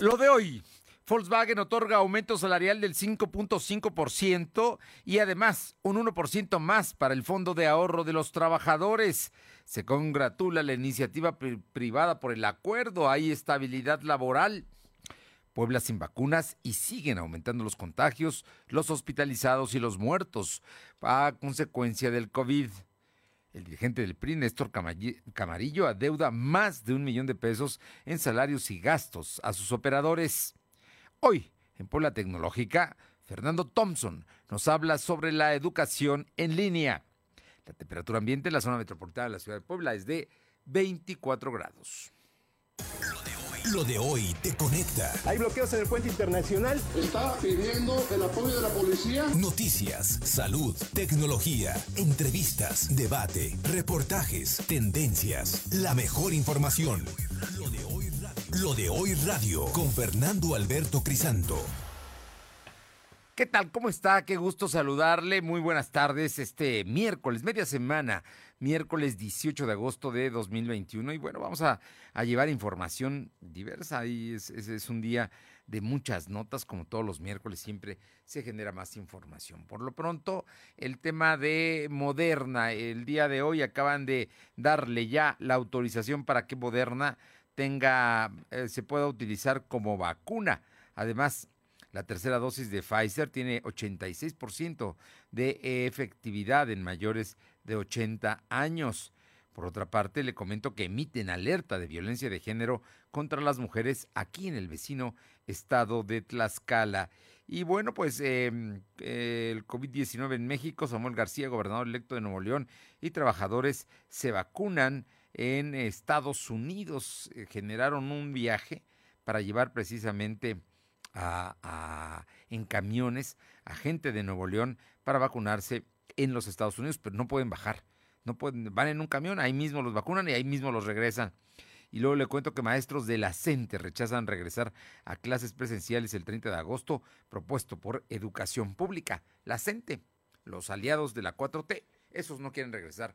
Lo de hoy. Volkswagen otorga aumento salarial del 5.5% y además un 1% más para el Fondo de Ahorro de los Trabajadores. Se congratula la iniciativa privada por el acuerdo. Hay estabilidad laboral. Puebla sin vacunas y siguen aumentando los contagios, los hospitalizados y los muertos a consecuencia del COVID. El dirigente del PRI, Néstor Camarillo, adeuda más de un millón de pesos en salarios y gastos a sus operadores. Hoy, en Puebla Tecnológica, Fernando Thompson nos habla sobre la educación en línea. La temperatura ambiente en la zona metropolitana de la ciudad de Puebla es de 24 grados. Lo de hoy te conecta. Hay bloqueos en el puente internacional. Está pidiendo el apoyo de la policía. Noticias, salud, tecnología, entrevistas, debate, reportajes, tendencias, la mejor información. Lo de hoy radio, Lo de hoy radio con Fernando Alberto Crisanto. ¿Qué tal? ¿Cómo está? Qué gusto saludarle. Muy buenas tardes. Este miércoles, media semana, miércoles 18 de agosto de 2021. Y bueno, vamos a, llevar información diversa. Y es, es, un día de muchas notas, como todos los miércoles siempre se genera más información. Por lo pronto, el tema de Moderna. El día de hoy acaban de darle ya la autorización para que Moderna tenga, eh, se pueda utilizar como vacuna. Además, la tercera dosis de Pfizer tiene 86% de efectividad en mayores de 80 años. Por otra parte, le comento que emiten alerta de violencia de género contra las mujeres aquí en el vecino estado de Tlaxcala. Y bueno, pues em, el COVID-19 en México, Samuel García, gobernador electo de Nuevo León, y trabajadores se vacunan en Estados Unidos. Eh, generaron un viaje para llevar precisamente a, en camiones a gente de Nuevo León para vacunarse en los Estados Unidos, pero no pueden bajar. No pueden, van en un camión, ahí mismo los vacunan y ahí mismo los regresan. Y luego le cuento que maestros de la CENTE rechazan regresar a clases presenciales el 30 de agosto, propuesto por Educación Pública. La CENTE, los aliados de la 4T, esos no quieren regresar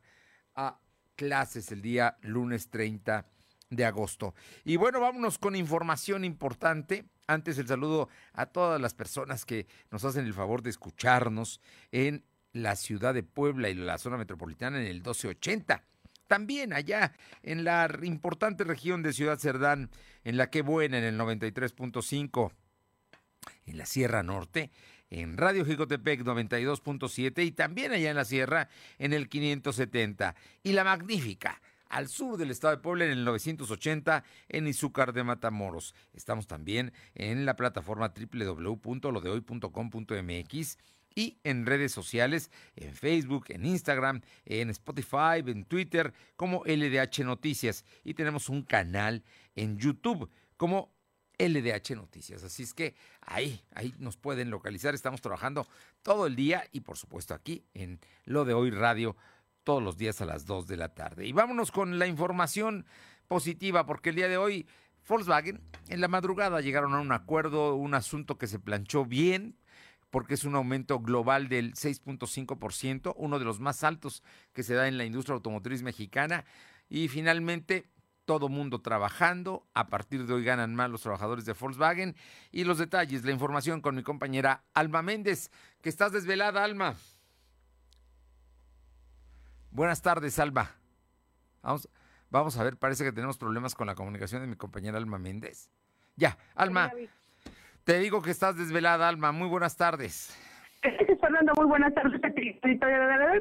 a clases el día lunes 30 de agosto. Y bueno, vámonos con información importante. Antes el saludo a todas las personas que nos hacen el favor de escucharnos en la ciudad de Puebla y la zona metropolitana en el 1280. También allá en la importante región de Ciudad Cerdán, en la que buena en el 93.5, en la Sierra Norte, en Radio Jicotepec 92.7 y también allá en la Sierra en el 570. Y la magnífica al sur del estado de Puebla en el 980 en Izúcar de Matamoros. Estamos también en la plataforma www.lodehoy.com.mx y en redes sociales, en Facebook, en Instagram, en Spotify, en Twitter, como LDH Noticias. Y tenemos un canal en YouTube como LDH Noticias. Así es que ahí, ahí nos pueden localizar. Estamos trabajando todo el día y por supuesto aquí en Lo de Hoy Radio todos los días a las 2 de la tarde. Y vámonos con la información positiva, porque el día de hoy Volkswagen en la madrugada llegaron a un acuerdo, un asunto que se planchó bien, porque es un aumento global del 6.5%, uno de los más altos que se da en la industria automotriz mexicana. Y finalmente, todo mundo trabajando. A partir de hoy ganan más los trabajadores de Volkswagen. Y los detalles, la información con mi compañera Alma Méndez, que estás desvelada, Alma. Buenas tardes, Alba. Vamos, vamos a ver, parece que tenemos problemas con la comunicación de mi compañera Alma Méndez. Ya, Alma, te digo que estás desvelada, Alma. Muy buenas tardes. Fernando, muy buenas tardes.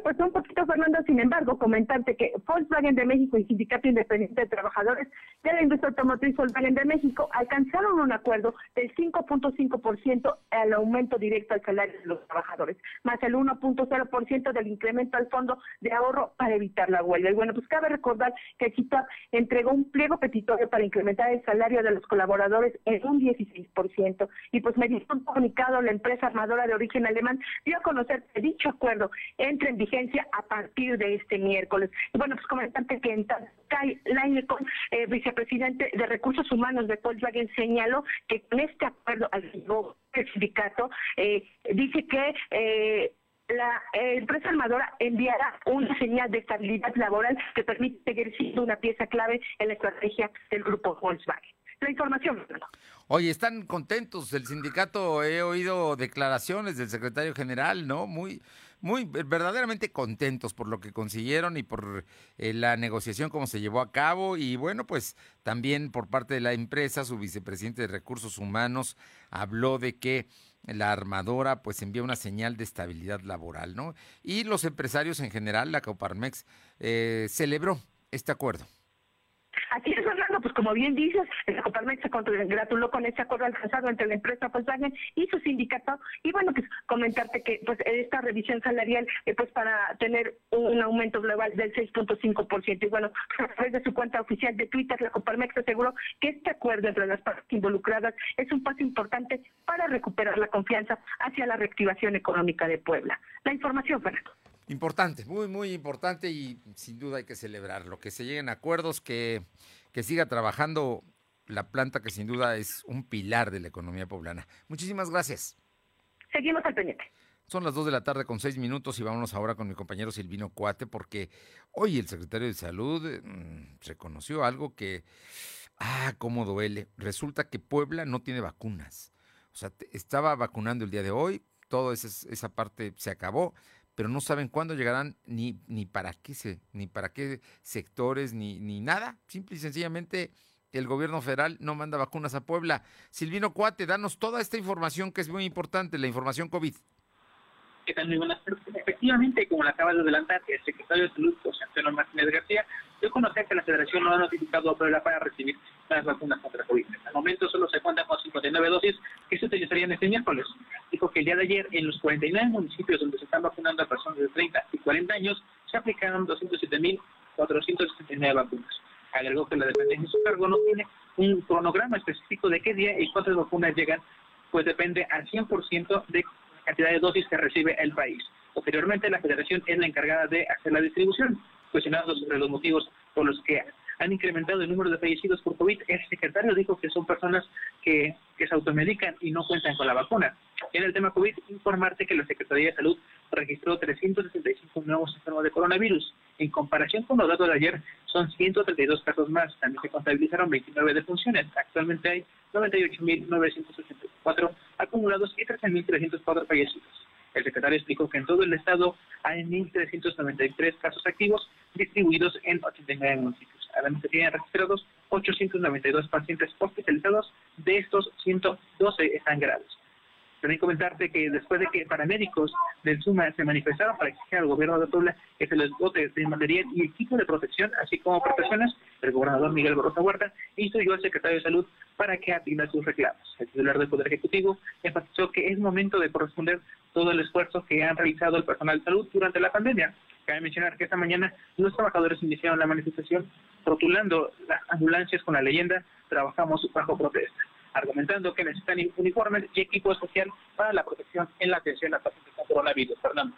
Pues un poquito, Fernando, sin embargo, comentarte que Volkswagen de México y Sindicato Independiente de Trabajadores de la Industria Automotriz Volkswagen de México alcanzaron un acuerdo del 5.5% al aumento directo al salario de los trabajadores, más el 1.0% del incremento al fondo de ahorro para evitar la huelga. Y bueno, pues cabe recordar que CITAP entregó un pliego petitorio para incrementar el salario de los colaboradores en un 16%. Y pues mediante un comunicado, la empresa armadora de origen alemán dio a conocer que dicho acuerdo entra en vigencia a partir de este miércoles. Y bueno, pues comentante que en Kai Leinecon, eh, vicepresidente de Recursos Humanos de Volkswagen, señaló que con este acuerdo al el sindicato eh, dice que eh, la empresa armadora enviará una señal de estabilidad laboral que permite seguir siendo una pieza clave en la estrategia del grupo Volkswagen. La información. Oye, están contentos el sindicato, he oído declaraciones del secretario general, ¿no? Muy, muy verdaderamente contentos por lo que consiguieron y por eh, la negociación como se llevó a cabo y bueno, pues también por parte de la empresa, su vicepresidente de Recursos Humanos habló de que la armadora pues envía una señal de estabilidad laboral, ¿no? Y los empresarios en general, la Coparmex, eh, celebró este acuerdo. Aquí es Pues como bien dices, el Coparmex se congratuló con este acuerdo alcanzado entre la empresa Volkswagen y su sindicato. Y bueno, pues comentarte que pues esta revisión salarial, eh, pues para tener un aumento global del 6.5%. Y bueno, a través de su cuenta oficial de Twitter, la Coparmex aseguró que este acuerdo entre las partes involucradas es un paso importante para recuperar la confianza hacia la reactivación económica de Puebla. La información, Fernando. Importante, muy, muy importante y sin duda hay que celebrarlo, que se lleguen acuerdos, que, que siga trabajando la planta que sin duda es un pilar de la economía poblana. Muchísimas gracias. Seguimos al pendiente. Son las dos de la tarde con seis minutos y vámonos ahora con mi compañero Silvino Cuate porque hoy el secretario de Salud mmm, reconoció algo que, ah, cómo duele. Resulta que Puebla no tiene vacunas. O sea, estaba vacunando el día de hoy, toda esa, esa parte se acabó pero no saben cuándo llegarán ni, ni para qué se, ni para qué sectores, ni, ni nada. Simple y sencillamente el gobierno federal no manda vacunas a Puebla. Silvino Cuate, danos toda esta información que es muy importante, la información COVID. Efectivamente, como la acaba de adelantar el secretario de Salud, José Antonio Martínez García, yo conocía que la Federación no ha notificado a Puebla para recibir las vacunas contra COVID. Al momento solo se cuentan con 59 dosis que se utilizarían este miércoles. Dijo que el día de ayer en los 49 municipios donde se están vacunando a personas de 30 y 40 años se aplicaron 207.469 vacunas. Agregó que la dependencia de su cargo no tiene un cronograma específico de qué día y cuántas vacunas llegan, pues depende al 100% de cantidad de dosis que recibe el país. Posteriormente, la federación es la encargada de hacer la distribución. Cuestionado sobre los motivos por los que han incrementado el número de fallecidos por COVID, el secretario dijo que son personas que, que se automedican y no cuentan con la vacuna. En el tema COVID, informarte que la Secretaría de Salud registró 365 nuevos enfermos de coronavirus. En comparación con los datos de ayer, son 132 casos más. También se contabilizaron 29 defunciones. Actualmente hay 98.984 acumulados y 13.304 fallecidos. El secretario explicó que en todo el estado hay 1.393 casos activos distribuidos en 89 municipios. Además, se tienen registrados 892 pacientes hospitalizados, de estos 112 están graves. También comentarte que después de que paramédicos del SUMA se manifestaron para exigir al gobierno de Puebla que se les dote de material y equipo de protección, así como protecciones, el gobernador Miguel Barroso Huerta instruyó al secretario de Salud para que atienda sus reclamos. El titular del Poder Ejecutivo enfatizó que es momento de corresponder todo el esfuerzo que han realizado el personal de salud durante la pandemia. Cabe mencionar que esta mañana los trabajadores iniciaron la manifestación rotulando las ambulancias con la leyenda Trabajamos bajo protesta argumentando que necesitan uniformes y equipo especial para la protección en la atención a pacientes con coronavirus. Fernando.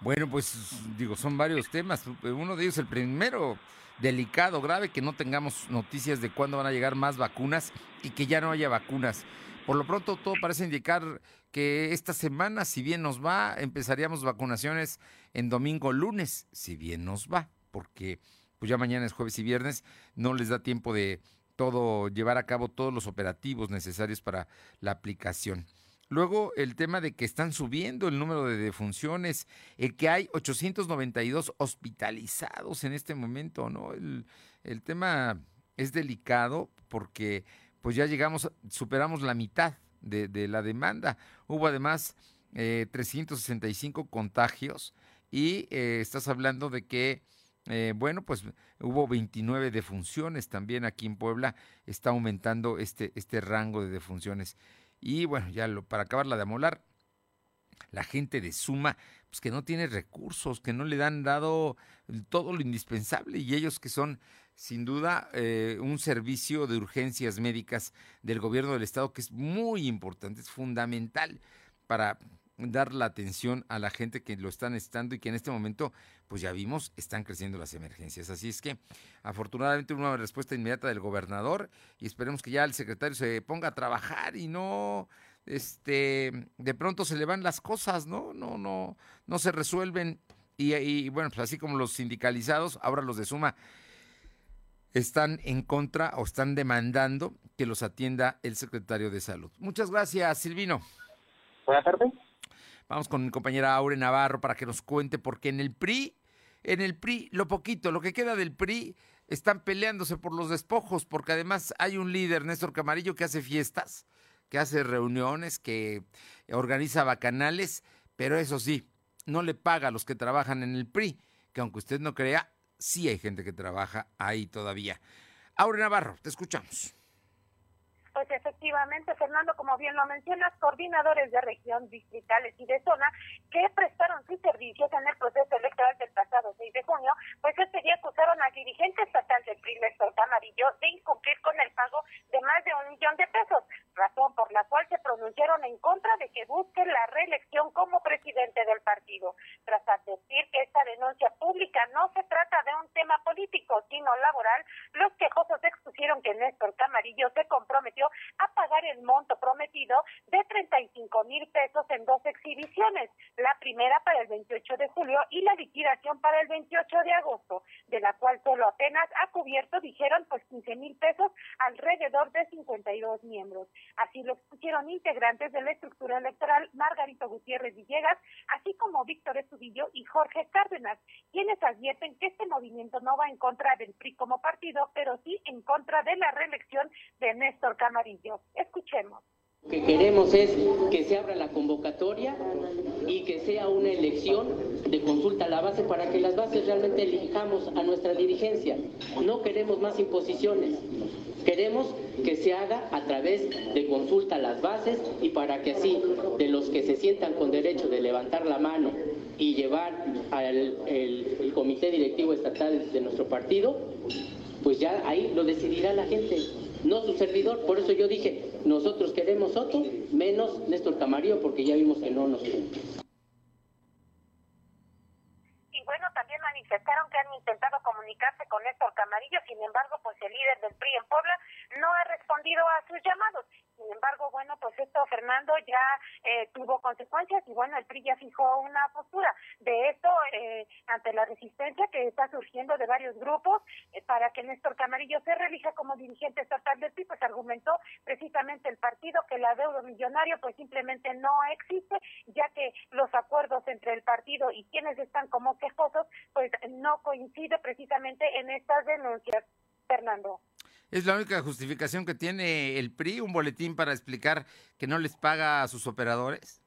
Bueno, pues digo, son varios temas. Uno de ellos, el primero, delicado, grave, que no tengamos noticias de cuándo van a llegar más vacunas y que ya no haya vacunas. Por lo pronto, todo parece indicar que esta semana, si bien nos va, empezaríamos vacunaciones en domingo, lunes, si bien nos va, porque pues ya mañana es jueves y viernes, no les da tiempo de todo, llevar a cabo todos los operativos necesarios para la aplicación. Luego el tema de que están subiendo el número de defunciones, el que hay 892 hospitalizados en este momento, ¿no? El, el tema es delicado porque pues ya llegamos, superamos la mitad de, de la demanda. Hubo además eh, 365 contagios y eh, estás hablando de que eh, bueno, pues hubo 29 defunciones también aquí en Puebla. Está aumentando este, este rango de defunciones. Y bueno, ya lo, para acabar la de amolar, la gente de Suma, pues que no tiene recursos, que no le han dado todo lo indispensable y ellos que son sin duda eh, un servicio de urgencias médicas del gobierno del estado que es muy importante, es fundamental para dar la atención a la gente que lo están estando y que en este momento, pues ya vimos, están creciendo las emergencias. Así es que afortunadamente una respuesta inmediata del gobernador y esperemos que ya el secretario se ponga a trabajar y no este de pronto se le van las cosas, ¿no? No, no, no se resuelven. Y, y bueno, pues así como los sindicalizados, ahora los de suma están en contra o están demandando que los atienda el secretario de Salud. Muchas gracias, Silvino. Buenas tardes. Vamos con mi compañera Aure Navarro para que nos cuente, porque en el PRI, en el PRI, lo poquito, lo que queda del PRI, están peleándose por los despojos, porque además hay un líder, Néstor Camarillo, que hace fiestas, que hace reuniones, que organiza bacanales, pero eso sí, no le paga a los que trabajan en el PRI, que aunque usted no crea, sí hay gente que trabaja ahí todavía. Aure Navarro, te escuchamos. Pues efectivamente, Fernando, como bien lo mencionas, coordinadores de región, distritales y de zona que prestaron sus servicios en el proceso electoral del pasado 6 de junio, pues este día acusaron al dirigente estatal del PRI, Néstor Camarillo, de incumplir con el pago de más de un millón de pesos, razón por la cual se pronunciaron en contra de que busque la reelección como presidente del partido. Tras advertir que esta denuncia pública no se trata de un tema político, sino laboral, los quejosos expusieron que Néstor Camarillo se comprometió a pagar el monto prometido de 35 mil pesos en dos exhibiciones, la primera para el 28 de julio y la liquidación para el 28 de agosto, de la cual solo apenas ha cubierto, dijeron, pues 15 mil pesos alrededor de 52 miembros. Así lo expusieron integrantes de la estructura electoral Margarito Gutiérrez Villegas, así como Víctor Estudillo y Jorge Cárdenas, quienes advierten que este movimiento no va en contra del PRI como partido, pero sí en contra de la reelección de Néstor Camarillo amarillo. Escuchemos. Lo que queremos es que se abra la convocatoria y que sea una elección de consulta a la base para que las bases realmente elijamos a nuestra dirigencia. No queremos más imposiciones. Queremos que se haga a través de consulta a las bases y para que así, de los que se sientan con derecho de levantar la mano y llevar al comité directivo estatal de nuestro partido, pues ya ahí lo decidirá la gente no su servidor. Por eso yo dije, nosotros queremos otro, menos Néstor Camarillo, porque ya vimos que no nos Y bueno, también manifestaron que han intentado comunicarse con Néstor Camarillo, sin embargo, pues el líder del PRI en Puebla no ha respondido a sus llamados. Sin embargo, bueno, pues esto, Fernando, ya eh, tuvo consecuencias y bueno, el PRI ya fijó una postura. De esto, eh, ante la resistencia que está surgiendo de varios grupos eh, para que Néstor Camarillo se relija como dirigente estatal del PRI, pues argumentó precisamente el partido que la deuda millonario pues simplemente no existe, ya que los acuerdos entre el partido y quienes están como quejosos pues no coincide precisamente en estas denuncias. Fernando. Es la única justificación que tiene el PRI, un boletín para explicar que no les paga a sus operadores.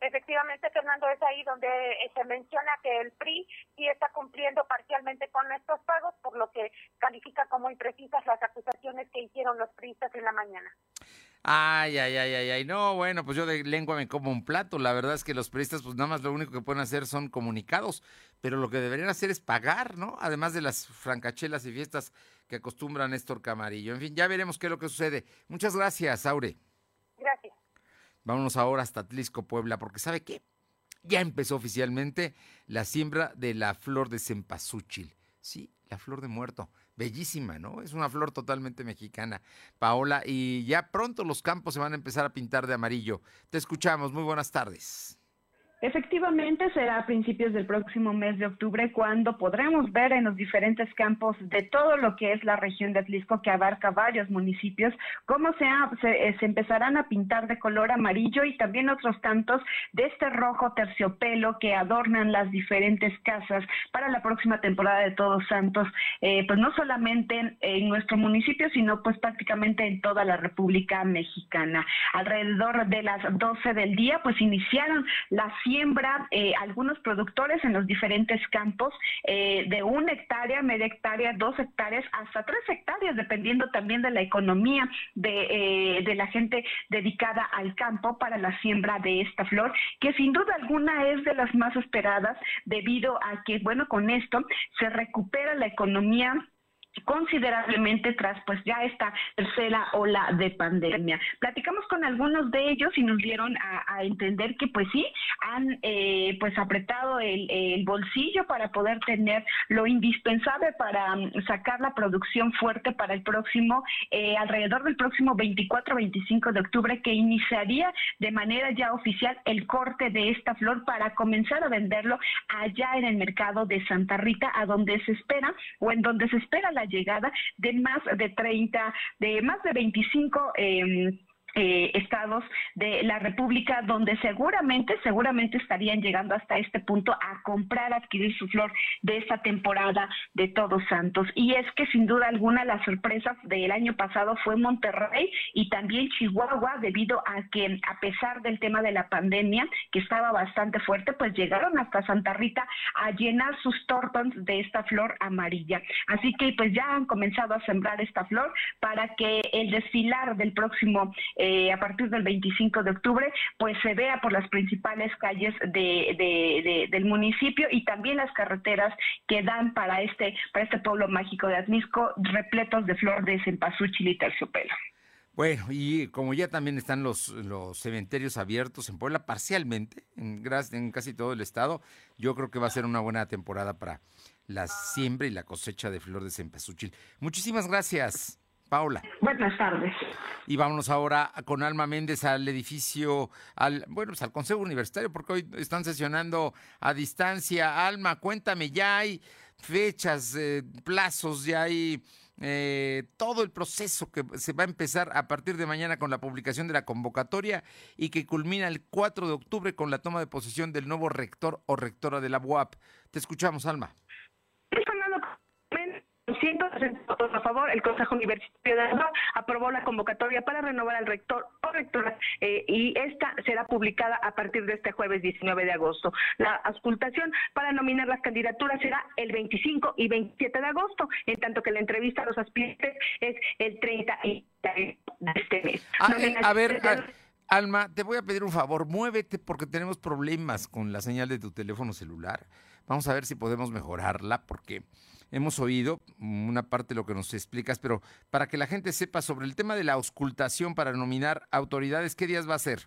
Efectivamente, Fernando, es ahí donde eh, se menciona que el PRI sí está cumpliendo parcialmente con estos pagos, por lo que califica como imprecisas las acusaciones que hicieron los priistas en la mañana. Ay, ay, ay, ay, ay. No, bueno, pues yo de lengua me como un plato. La verdad es que los periodistas, pues nada más lo único que pueden hacer son comunicados, pero lo que deberían hacer es pagar, ¿no? Además de las francachelas y fiestas que acostumbra Néstor Camarillo. En fin, ya veremos qué es lo que sucede. Muchas gracias, Aure. Gracias. Vámonos ahora hasta Atlisco, Puebla, porque ¿sabe qué? Ya empezó oficialmente la siembra de la flor de cempasúchil. Sí, la flor de muerto bellísima, ¿no? Es una flor totalmente mexicana, Paola, y ya pronto los campos se van a empezar a pintar de amarillo. Te escuchamos, muy buenas tardes. Efectivamente, será a principios del próximo mes de octubre cuando podremos ver en los diferentes campos de todo lo que es la región de Atlisco, que abarca varios municipios, cómo se, se, eh, empezarán a pintar de color amarillo y también otros tantos de este rojo terciopelo que adornan las diferentes casas para la próxima temporada de Todos Santos, eh, pues no solamente en, nuestro municipio, sino pues prácticamente en toda la República Mexicana. Alrededor de las 12 del día, pues iniciaron las siembra eh, algunos productores en los diferentes campos eh, de una hectárea, media hectárea, dos hectáreas, hasta tres hectáreas, dependiendo también de la economía de, eh, de la gente dedicada al campo para la siembra de esta flor, que sin duda alguna es de las más esperadas debido a que, bueno, con esto se recupera la economía considerablemente tras pues ya esta tercera ola de pandemia. Platicamos con algunos de ellos y nos dieron a, entender que pues sí, han eh, pues apretado el, bolsillo para poder tener lo indispensable para um, sacar la producción fuerte para el próximo, eh, alrededor del próximo 24-25 de octubre que iniciaría de manera ya oficial el corte de esta flor para comenzar a venderlo allá en el mercado de Santa Rita, a donde se espera o en donde se espera la llegada de más de 30, de más de 25 eh, eh, estados de la República donde seguramente, seguramente estarían llegando hasta este punto a comprar, adquirir su flor de esta temporada de Todos Santos. Y es que sin duda alguna las sorpresas del año pasado fue Monterrey y también Chihuahua debido a que a pesar del tema de la pandemia que estaba bastante fuerte, pues llegaron hasta Santa Rita a llenar sus tortons de esta flor amarilla. Así que pues ya han comenzado a sembrar esta flor para que el desfilar del próximo eh, a partir del 25 de octubre, pues se vea por las principales calles de, del municipio y también las carreteras que dan para este, para este pueblo mágico de Azmisco, repletos de flor de cempasúchil y terciopelo. Bueno, y como ya también están los, los cementerios abiertos en Puebla parcialmente, en, en casi todo el estado, yo creo que va a ser una buena temporada para la siembra y la cosecha de flor de cempasúchil. Muchísimas gracias. Paula. Buenas tardes. Y vámonos ahora con Alma Méndez al edificio, al bueno, pues al Consejo Universitario, porque hoy están sesionando a distancia. Alma, cuéntame, ya hay fechas, eh, plazos, ya hay eh, todo el proceso que se va a empezar a partir de mañana con la publicación de la convocatoria y que culmina el 4 de octubre con la toma de posesión del nuevo rector o rectora de la UAP. Te escuchamos, Alma. Votos a favor, el Consejo Universitario de la aprobó la convocatoria para renovar al rector o rectora eh, y esta será publicada a partir de este jueves 19 de agosto. La auscultación para nominar las candidaturas será el 25 y 27 de agosto, en tanto que la entrevista a los aspirantes es el 30 de este mes. Ah, eh, a, ver, Alma, te voy a pedir un favor, muévete porque tenemos problemas con la señal de tu teléfono celular. Vamos a ver si podemos mejorarla porque hemos oído una parte de lo que nos explicas, pero para que la gente sepa sobre el tema de la auscultación para nominar autoridades, ¿qué días va a ser?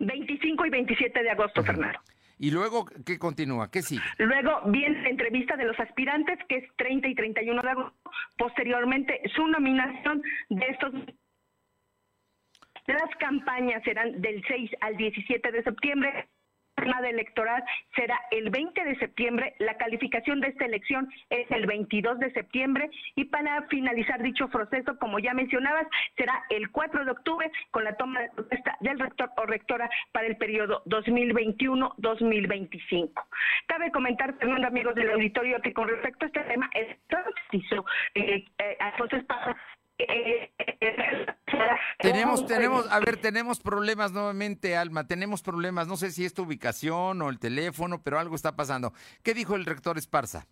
25 y 27 de agosto, Fernando. ¿Y luego qué continúa? ¿Qué sigue? Luego viene la entrevista de los aspirantes, que es 30 y 31 de agosto. Posteriormente, su nominación de estos las campañas serán del 6 al 17 de septiembre jornada electoral será el 20 de septiembre, la calificación de esta elección es el 22 de septiembre y para finalizar dicho proceso, como ya mencionabas, será el 4 de octubre con la toma de protesta del rector o rectora para el periodo 2021-2025. Cabe comentar, Fernando, amigos del auditorio, que con respecto a este tema, es eh, eh, entonces pasa tenemos, tenemos, a ver, tenemos problemas nuevamente, Alma, tenemos problemas, no sé si es tu ubicación o el teléfono, pero algo está pasando. ¿Qué dijo el rector Esparza?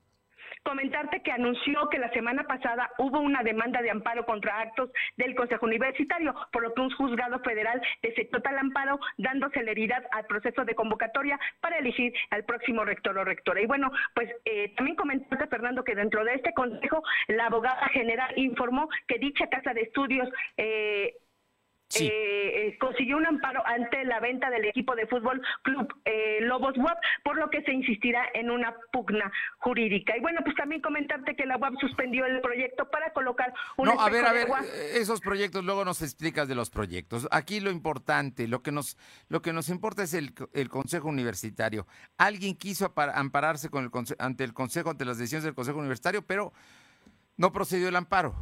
Comentarte que anunció que la semana pasada hubo una demanda de amparo contra actos del Consejo Universitario, por lo que un juzgado federal desechó tal amparo, dando celeridad al proceso de convocatoria para elegir al próximo rector o rectora. Y bueno, pues eh, también comentarte, Fernando, que dentro de este consejo, la abogada general informó que dicha casa de estudios eh, eh, eh, consiguió un amparo ante la venta del equipo de fútbol Club eh, Lobos WAP, por lo que se insistirá en una pugna jurídica. Y bueno, pues también comentarte que la WAP suspendió el proyecto para colocar un No, a ver, a ver, esos proyectos luego nos explicas de los proyectos. Aquí lo importante, lo que nos lo que nos importa es el, el Consejo Universitario. Alguien quiso ampararse con el ante el Consejo ante las decisiones del Consejo Universitario, pero no procedió el amparo.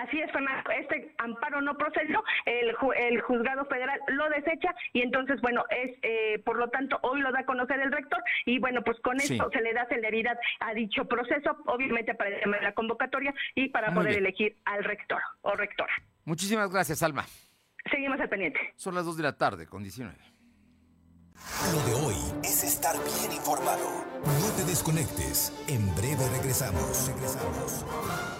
Así es, Fernando. Este amparo no procedió, el, el juzgado federal lo desecha y entonces, bueno, es eh, por lo tanto hoy lo da a conocer el rector y bueno, pues con esto se le da celeridad a dicho proceso, obviamente para la convocatoria y para poder elegir al rector o rectora. Muchísimas gracias, Alma. Seguimos al pendiente. Son las 2 de la tarde, con 19. Lo de hoy es estar bien informado. No te desconectes. En breve regresamos. Regresamos.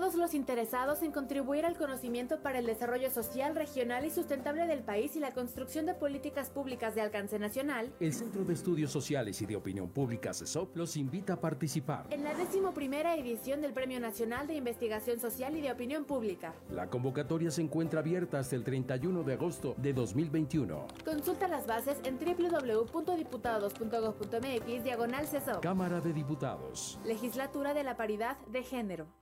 los interesados en contribuir al conocimiento para el desarrollo social, regional y sustentable del país y la construcción de políticas públicas de alcance nacional, el Centro de Estudios Sociales y de Opinión Pública CESOP los invita a participar en la decimoprimera edición del Premio Nacional de Investigación Social y de Opinión Pública. La convocatoria se encuentra abierta hasta el 31 de agosto de 2021. Consulta las bases en www.diputados.gov.mx diagonal CESOP. Cámara de Diputados. Legislatura de la Paridad de Género.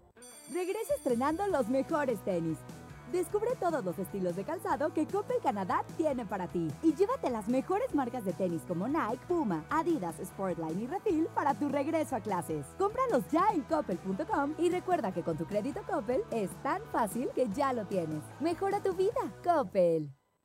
Regresa estrenando los mejores tenis. Descubre todos los estilos de calzado que Coppel Canadá tiene para ti. Y llévate las mejores marcas de tenis como Nike, Puma, Adidas, Sportline y Refil para tu regreso a clases. Cómpralos ya en coppel.com y recuerda que con tu crédito Coppel es tan fácil que ya lo tienes. Mejora tu vida, Coppel.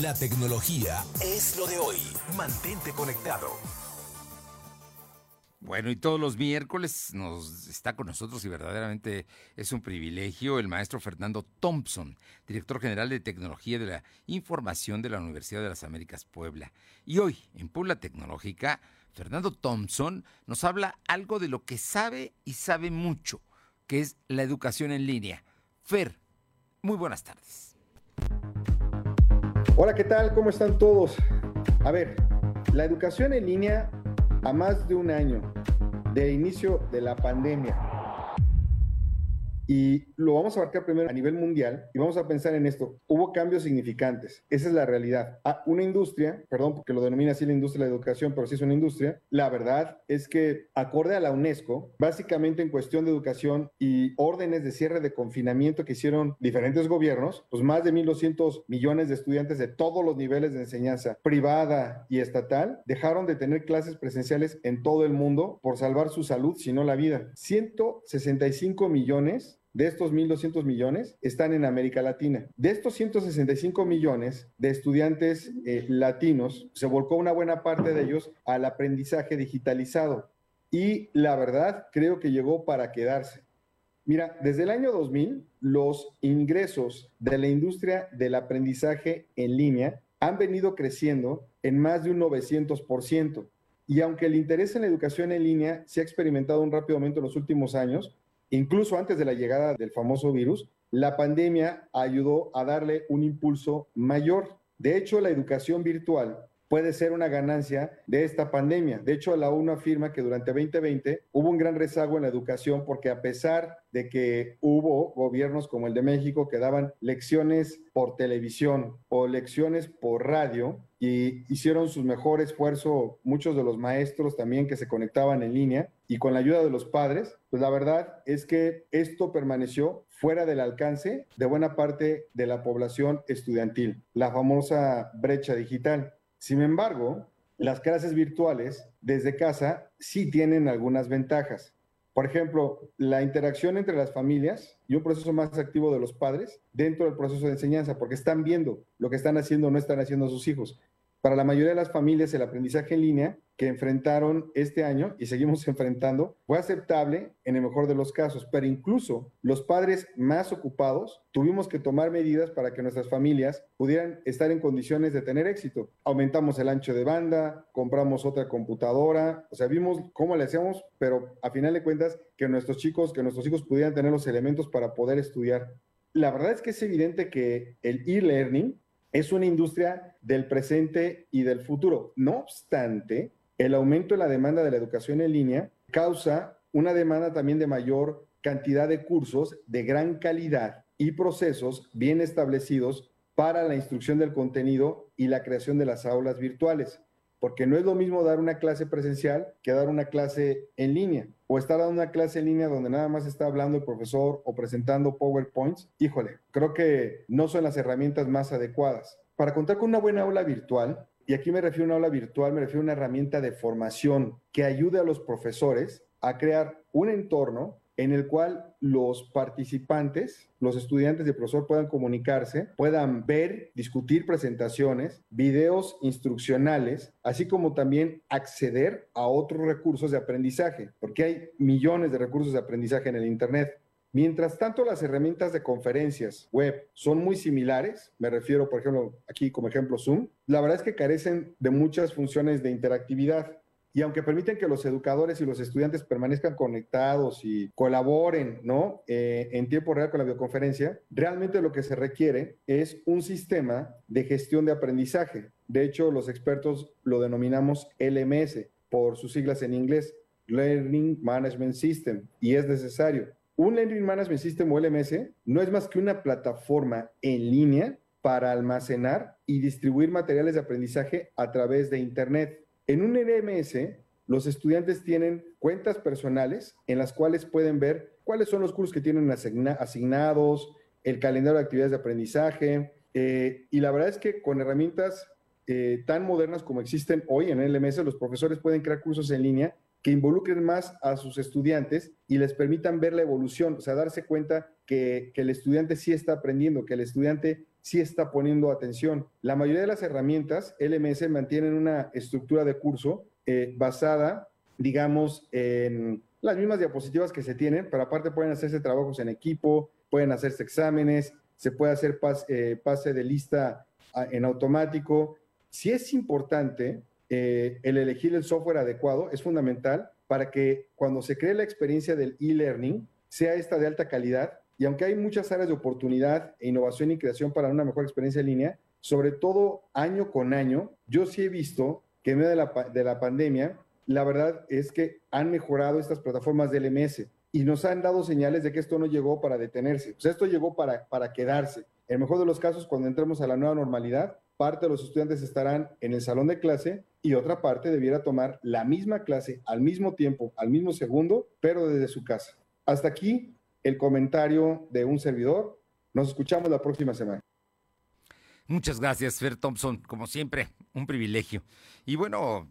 La tecnología es lo de hoy. Mantente conectado. Bueno, y todos los miércoles nos está con nosotros y verdaderamente es un privilegio el maestro Fernando Thompson, director general de Tecnología de la Información de la Universidad de las Américas Puebla. Y hoy, en Puebla Tecnológica, Fernando Thompson nos habla algo de lo que sabe y sabe mucho, que es la educación en línea. Fer, muy buenas tardes. Hola, ¿qué tal? ¿Cómo están todos? A ver, la educación en línea a más de un año del inicio de la pandemia y lo vamos a abarcar primero a nivel mundial y vamos a pensar en esto. Hubo cambios significantes. Esa es la realidad. Ah, una industria, perdón, porque lo denomina así la industria de la educación, pero sí es una industria. La verdad es que, acorde a la UNESCO, básicamente en cuestión de educación y órdenes de cierre de confinamiento que hicieron diferentes gobiernos, pues más de 1.200 millones de estudiantes de todos los niveles de enseñanza privada y estatal dejaron de tener clases presenciales en todo el mundo por salvar su salud, si no la vida. 165 millones de estos 1.200 millones están en América Latina. De estos 165 millones de estudiantes eh, latinos, se volcó una buena parte de ellos al aprendizaje digitalizado. Y la verdad, creo que llegó para quedarse. Mira, desde el año 2000, los ingresos de la industria del aprendizaje en línea han venido creciendo en más de un 900%. Y aunque el interés en la educación en línea se ha experimentado un rápido aumento en los últimos años, incluso antes de la llegada del famoso virus, la pandemia ayudó a darle un impulso mayor. De hecho, la educación virtual puede ser una ganancia de esta pandemia. De hecho, la ONU afirma que durante 2020 hubo un gran rezago en la educación porque a pesar de que hubo gobiernos como el de México que daban lecciones por televisión o lecciones por radio y hicieron su mejor esfuerzo muchos de los maestros también que se conectaban en línea y con la ayuda de los padres, pues la verdad es que esto permaneció fuera del alcance de buena parte de la población estudiantil, la famosa brecha digital. Sin embargo, las clases virtuales desde casa sí tienen algunas ventajas. Por ejemplo, la interacción entre las familias y un proceso más activo de los padres dentro del proceso de enseñanza, porque están viendo lo que están haciendo o no están haciendo sus hijos. Para la mayoría de las familias, el aprendizaje en línea que enfrentaron este año y seguimos enfrentando fue aceptable en el mejor de los casos, pero incluso los padres más ocupados tuvimos que tomar medidas para que nuestras familias pudieran estar en condiciones de tener éxito. Aumentamos el ancho de banda, compramos otra computadora, o sea, vimos cómo le hacíamos, pero a final de cuentas que nuestros chicos, que nuestros hijos pudieran tener los elementos para poder estudiar. La verdad es que es evidente que el e-learning es una industria del presente y del futuro. No obstante, el aumento en la demanda de la educación en línea causa una demanda también de mayor cantidad de cursos de gran calidad y procesos bien establecidos para la instrucción del contenido y la creación de las aulas virtuales. Porque no es lo mismo dar una clase presencial que dar una clase en línea. O estar dando una clase en línea donde nada más está hablando el profesor o presentando PowerPoints. Híjole, creo que no son las herramientas más adecuadas. Para contar con una buena aula virtual, y aquí me refiero a una aula virtual, me refiero a una herramienta de formación que ayude a los profesores a crear un entorno en el cual los participantes, los estudiantes el profesor puedan comunicarse, puedan ver, discutir presentaciones, videos instruccionales, así como también acceder a otros recursos de aprendizaje, porque hay millones de recursos de aprendizaje en el Internet. Mientras tanto, las herramientas de conferencias web son muy similares, me refiero, por ejemplo, aquí como ejemplo Zoom, la verdad es que carecen de muchas funciones de interactividad. Y aunque permiten que los educadores y los estudiantes permanezcan conectados y colaboren ¿no? Eh, en tiempo real con la videoconferencia, realmente lo que se requiere es un sistema de gestión de aprendizaje. De hecho, los expertos lo denominamos LMS por sus siglas en inglés, Learning Management System, y es necesario. Un Learning Management System o LMS no es más que una plataforma en línea para almacenar y distribuir materiales de aprendizaje a través de Internet. En un LMS, los estudiantes tienen cuentas personales en las cuales pueden ver cuáles son los cursos que tienen asignados, el calendario de actividades de aprendizaje. Eh, y la verdad es que con herramientas eh, tan modernas como existen hoy en LMS, los profesores pueden crear cursos en línea que involucren más a sus estudiantes y les permitan ver la evolución, o sea, darse cuenta que el estudiante sí está aprendiendo, que el estudiante sí está poniendo atención. La mayoría de las herramientas LMS mantienen una estructura de curso eh, basada, digamos, en las mismas diapositivas que se tienen, pero aparte pueden hacerse trabajos en equipo, pueden hacerse exámenes, se puede hacer eh, pase de lista en automático. Si es importante eh, el elegir el software adecuado, es fundamental para que cuando se cree la experiencia del e-learning sea esta de alta calidad y aunque hay muchas áreas de oportunidad e innovación y creación para una mejor experiencia en línea, sobre todo año con año, yo sí he visto que en medio de la, de la pandemia, la verdad es que han mejorado estas plataformas de LMS y nos han dado señales de que esto no llegó para detenerse, pues esto llegó para, para quedarse. En el mejor de los casos, cuando entremos a la nueva normalidad, parte de los estudiantes estarán en el salón de clase y otra parte debiera tomar la misma clase al mismo tiempo, al mismo segundo, pero desde su casa. Hasta aquí el comentario de un servidor. Nos escuchamos la próxima semana. Muchas gracias, Fer Thompson. Como siempre, un privilegio. Y bueno,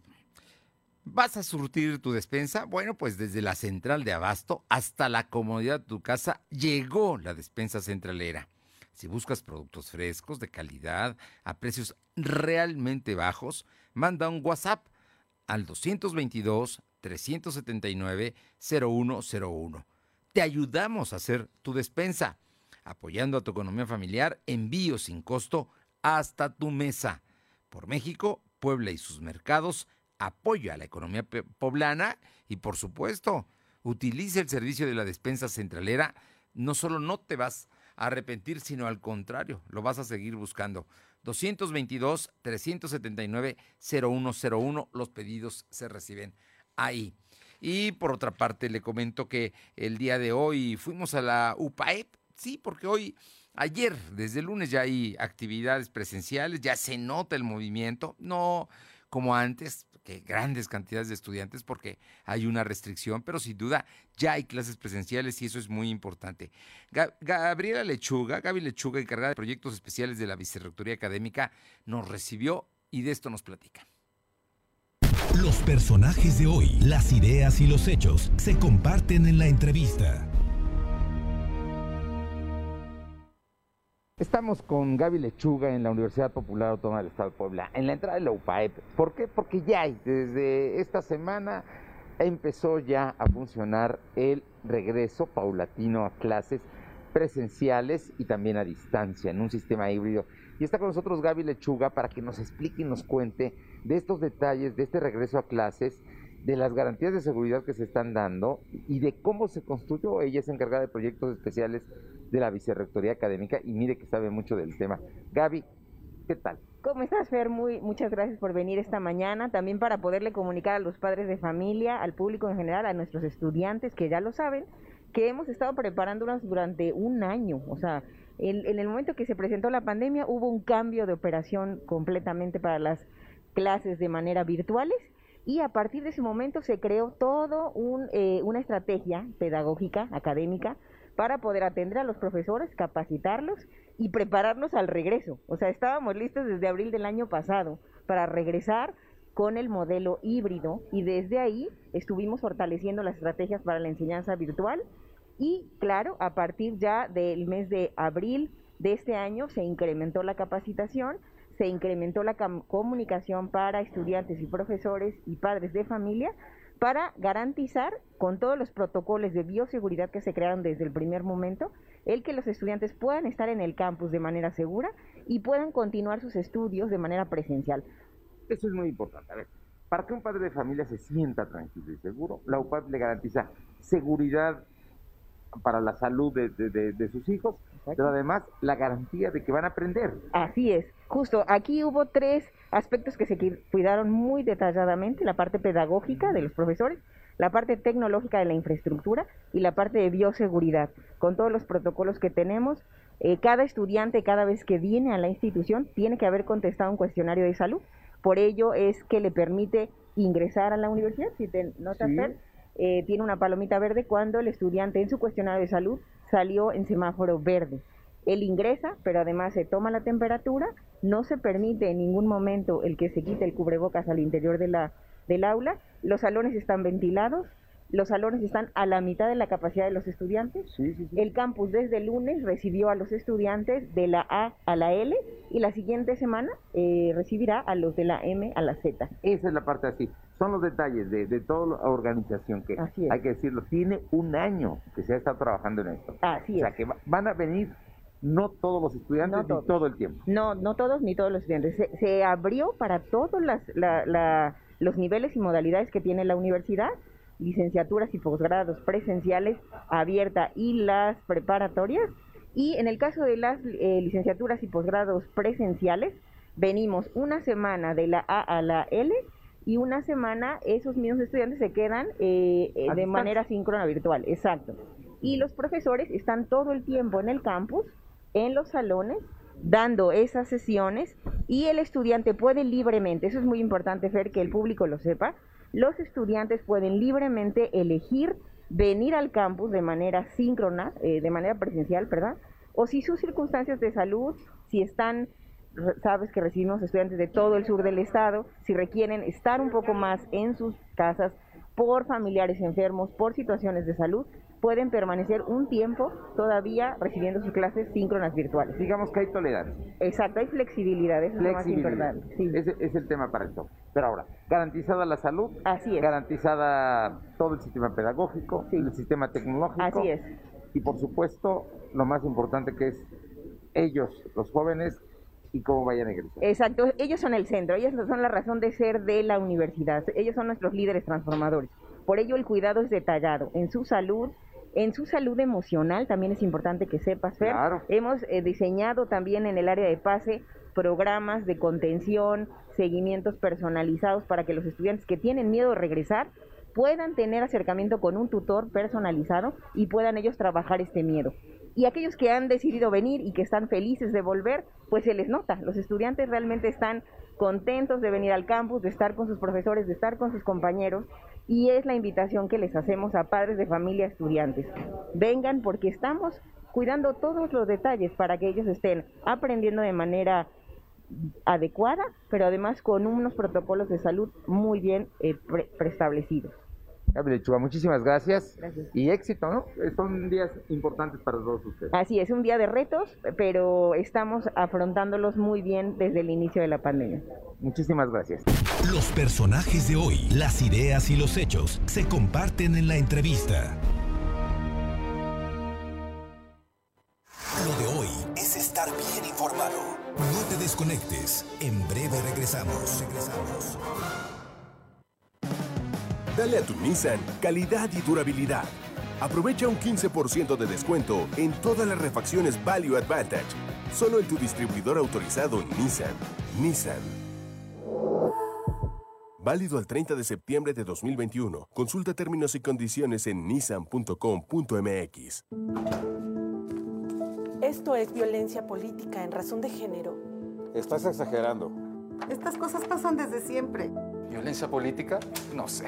¿vas a surtir tu despensa? Bueno, pues desde la central de abasto hasta la comodidad de tu casa llegó la despensa centralera. Si buscas productos frescos, de calidad, a precios realmente bajos, manda un WhatsApp al 222 379 0101 te ayudamos a hacer tu despensa, apoyando a tu economía familiar, envío sin costo hasta tu mesa. Por México, Puebla y sus mercados, apoyo a la economía poblana y por supuesto, utilice el servicio de la despensa centralera. No solo no te vas a arrepentir, sino al contrario, lo vas a seguir buscando. 222-379-0101, los pedidos se reciben ahí. Y por otra parte, le comento que el día de hoy fuimos a la UPAEP, sí, porque hoy, ayer, desde lunes ya hay actividades presenciales, ya se nota el movimiento, no como antes, que grandes cantidades de estudiantes porque hay una restricción, pero sin duda ya hay clases presenciales y eso es muy importante. Gabriela Lechuga, Gaby Lechuga, encargada de proyectos especiales de la Vicerrectoría Académica, nos recibió y de esto nos platica. Los personajes de hoy, las ideas y los hechos se comparten en la entrevista. Estamos con Gaby Lechuga en la Universidad Popular Autónoma del Estado de Puebla, en la entrada de la UPAEP. ¿Por qué? Porque ya desde esta semana empezó ya a funcionar el regreso paulatino a clases presenciales y también a distancia, en un sistema híbrido. Y está con nosotros Gaby Lechuga para que nos explique y nos cuente de estos detalles, de este regreso a clases, de las garantías de seguridad que se están dando y de cómo se construyó. Ella es encargada de proyectos especiales de la Vicerrectoría Académica y mire que sabe mucho del tema. Gaby, ¿qué tal? ¿Cómo estás, Fer? Muy, muchas gracias por venir esta mañana, también para poderle comunicar a los padres de familia, al público en general, a nuestros estudiantes que ya lo saben, que hemos estado preparándonos durante un año. O sea, en, en el momento que se presentó la pandemia hubo un cambio de operación completamente para las clases de manera virtuales y a partir de ese momento se creó todo un, eh, una estrategia pedagógica, académica, para poder atender a los profesores, capacitarlos y prepararlos al regreso. O sea, estábamos listos desde abril del año pasado para regresar con el modelo híbrido y desde ahí estuvimos fortaleciendo las estrategias para la enseñanza virtual y claro, a partir ya del mes de abril de este año se incrementó la capacitación se incrementó la comunicación para estudiantes y profesores y padres de familia para garantizar, con todos los protocolos de bioseguridad que se crearon desde el primer momento, el que los estudiantes puedan estar en el campus de manera segura y puedan continuar sus estudios de manera presencial. Eso es muy importante. A ver, para que un padre de familia se sienta tranquilo y seguro, la UPAD le garantiza seguridad para la salud de, sus hijos, pero además la garantía de que van a aprender. Así es, justo, aquí hubo tres aspectos que se cuidaron muy detalladamente, la parte pedagógica de los profesores, la parte tecnológica de la infraestructura y la parte de bioseguridad, con todos los protocolos que tenemos. Eh, cada estudiante, cada vez que viene a la institución, tiene que haber contestado un cuestionario de salud. Por ello es que le permite ingresar a la universidad, si te notas, eh, tiene una palomita verde cuando el estudiante en su cuestionario de salud salió en semáforo verde. Él ingresa, pero además se toma la temperatura, no se permite en ningún momento el que se quite el cubrebocas al interior de la, del aula, los salones están ventilados, los salones están a la mitad de la capacidad de los estudiantes. El campus desde el lunes recibió a los estudiantes de la A a la L y la siguiente semana eh, recibirá a los de la M a la Z. Esa es la parte así. Son los detalles de, toda la organización que, hay que decirlo, tiene un año que se ha estado trabajando en esto. Así o sea, que van a venir no todos los estudiantes ni todo el tiempo. No, no todos ni todos los estudiantes. Se, abrió para todos las, los niveles y modalidades que tiene la universidad licenciaturas y posgrados presenciales abierta y las preparatorias. Y en el caso de las eh, licenciaturas y posgrados presenciales, venimos una semana de la A a la L y una semana esos mismos estudiantes se quedan eh, eh, de manera síncrona virtual, exacto. Y los profesores están todo el tiempo en el campus, en los salones, dando esas sesiones y el estudiante puede libremente, eso es muy importante, Fer, que el público lo sepa, los estudiantes pueden libremente elegir venir al campus de manera síncrona, eh, de manera presencial, ¿verdad? O si sus circunstancias de salud, si están, sabes que recibimos estudiantes de todo el sur del estado, si requieren estar un poco más en sus casas por familiares enfermos, por situaciones de salud, pueden permanecer un tiempo todavía recibiendo sus clases síncronas virtuales. Digamos que hay tolerancia. Exacto, hay flexibilidad, eso es lo más importante. Ese es el tema para esto. Pero ahora, garantizada la salud, Así es. garantizada todo el sistema pedagógico, el sistema tecnológico. Así es. Y por supuesto, lo más importante que es ellos, los jóvenes, y cómo vayan a egresar. Exacto, ellos son el centro, ellos son la razón de ser de la universidad, ellos son nuestros líderes transformadores. Por ello el cuidado es detallado en su salud, en su salud emocional también es importante que sepas, Fer. Hemos eh, diseñado también en el área de pase programas de contención, seguimientos personalizados para que los estudiantes que tienen miedo de regresar puedan tener acercamiento con un tutor personalizado y puedan ellos trabajar este miedo. Y aquellos que han decidido venir y que están felices de volver, pues se les nota. Los estudiantes realmente están contentos de venir al campus, de estar con sus profesores, de estar con sus compañeros y es la invitación que les hacemos a padres de familia estudiantes. Vengan porque estamos cuidando todos los detalles para que ellos estén aprendiendo de manera adecuada, pero además con unos protocolos de salud muy bien eh, preestablecidos. Lechuga, muchísimas gracias. Y éxito, ¿no? Son días importantes para todos ustedes. Así es, un día de retos, pero estamos afrontándolos muy bien desde el inicio de la pandemia. Muchísimas gracias. Los personajes de hoy, las ideas y los hechos se comparten en la entrevista. Lo de hoy es estar bien informado. No te desconectes. En breve regresamos. Regresamos. Dale a tu Nissan calidad y durabilidad. Aprovecha un 15% de descuento en todas las refacciones Value Advantage. Solo en tu distribuidor autorizado Nissan. Nissan. Válido el 30 de septiembre de 2021. Consulta términos y condiciones en nissan.com.mx. Esto es violencia política en razón de género. Estás exagerando. Estas cosas pasan desde siempre. ¿Violencia política? No sé.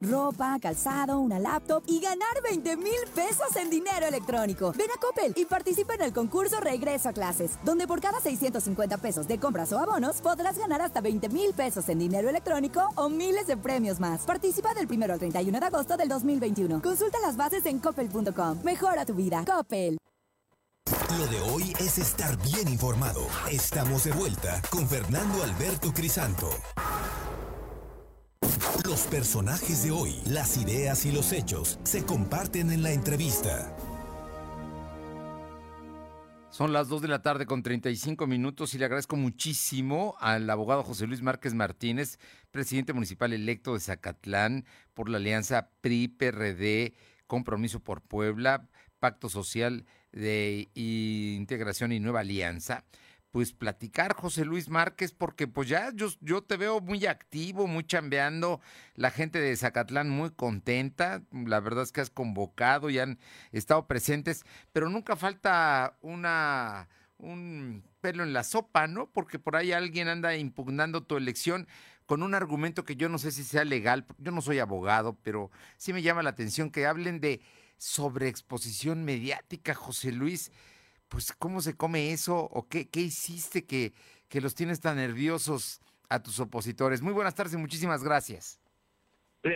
ropa, calzado, una laptop y ganar 20 mil pesos en dinero electrónico. Ven a Coppel y participa en el concurso Regreso a Clases, donde por cada 650 pesos de compras o abonos podrás ganar hasta 20 mil pesos en dinero electrónico o miles de premios más. Participa del 1 al 31 de agosto del 2021. Consulta las bases en coppel.com. Mejora tu vida. Coppel. Lo de hoy es estar bien informado. Estamos de vuelta con Fernando Alberto Crisanto. Los personajes de hoy, las ideas y los hechos se comparten en la entrevista. Son las 2 de la tarde con 35 minutos y le agradezco muchísimo al abogado José Luis Márquez Martínez, presidente municipal electo de Zacatlán por la alianza PRI-PRD, Compromiso por Puebla, Pacto Social de Integración y Nueva Alianza pues platicar, José Luis Márquez, porque pues ya yo, te veo muy activo, muy chambeando, la gente de Zacatlán muy contenta, la verdad es que has convocado y han estado presentes, pero nunca falta una un pelo en la sopa, ¿no? Porque por ahí alguien anda impugnando tu elección con un argumento que yo no sé si sea legal, yo no soy abogado, pero sí me llama la atención que hablen de sobreexposición mediática, José Luis pues ¿cómo se come eso? ¿O qué, qué hiciste que, que los tienes tan nerviosos a tus opositores? Muy buenas tardes y muchísimas gracias.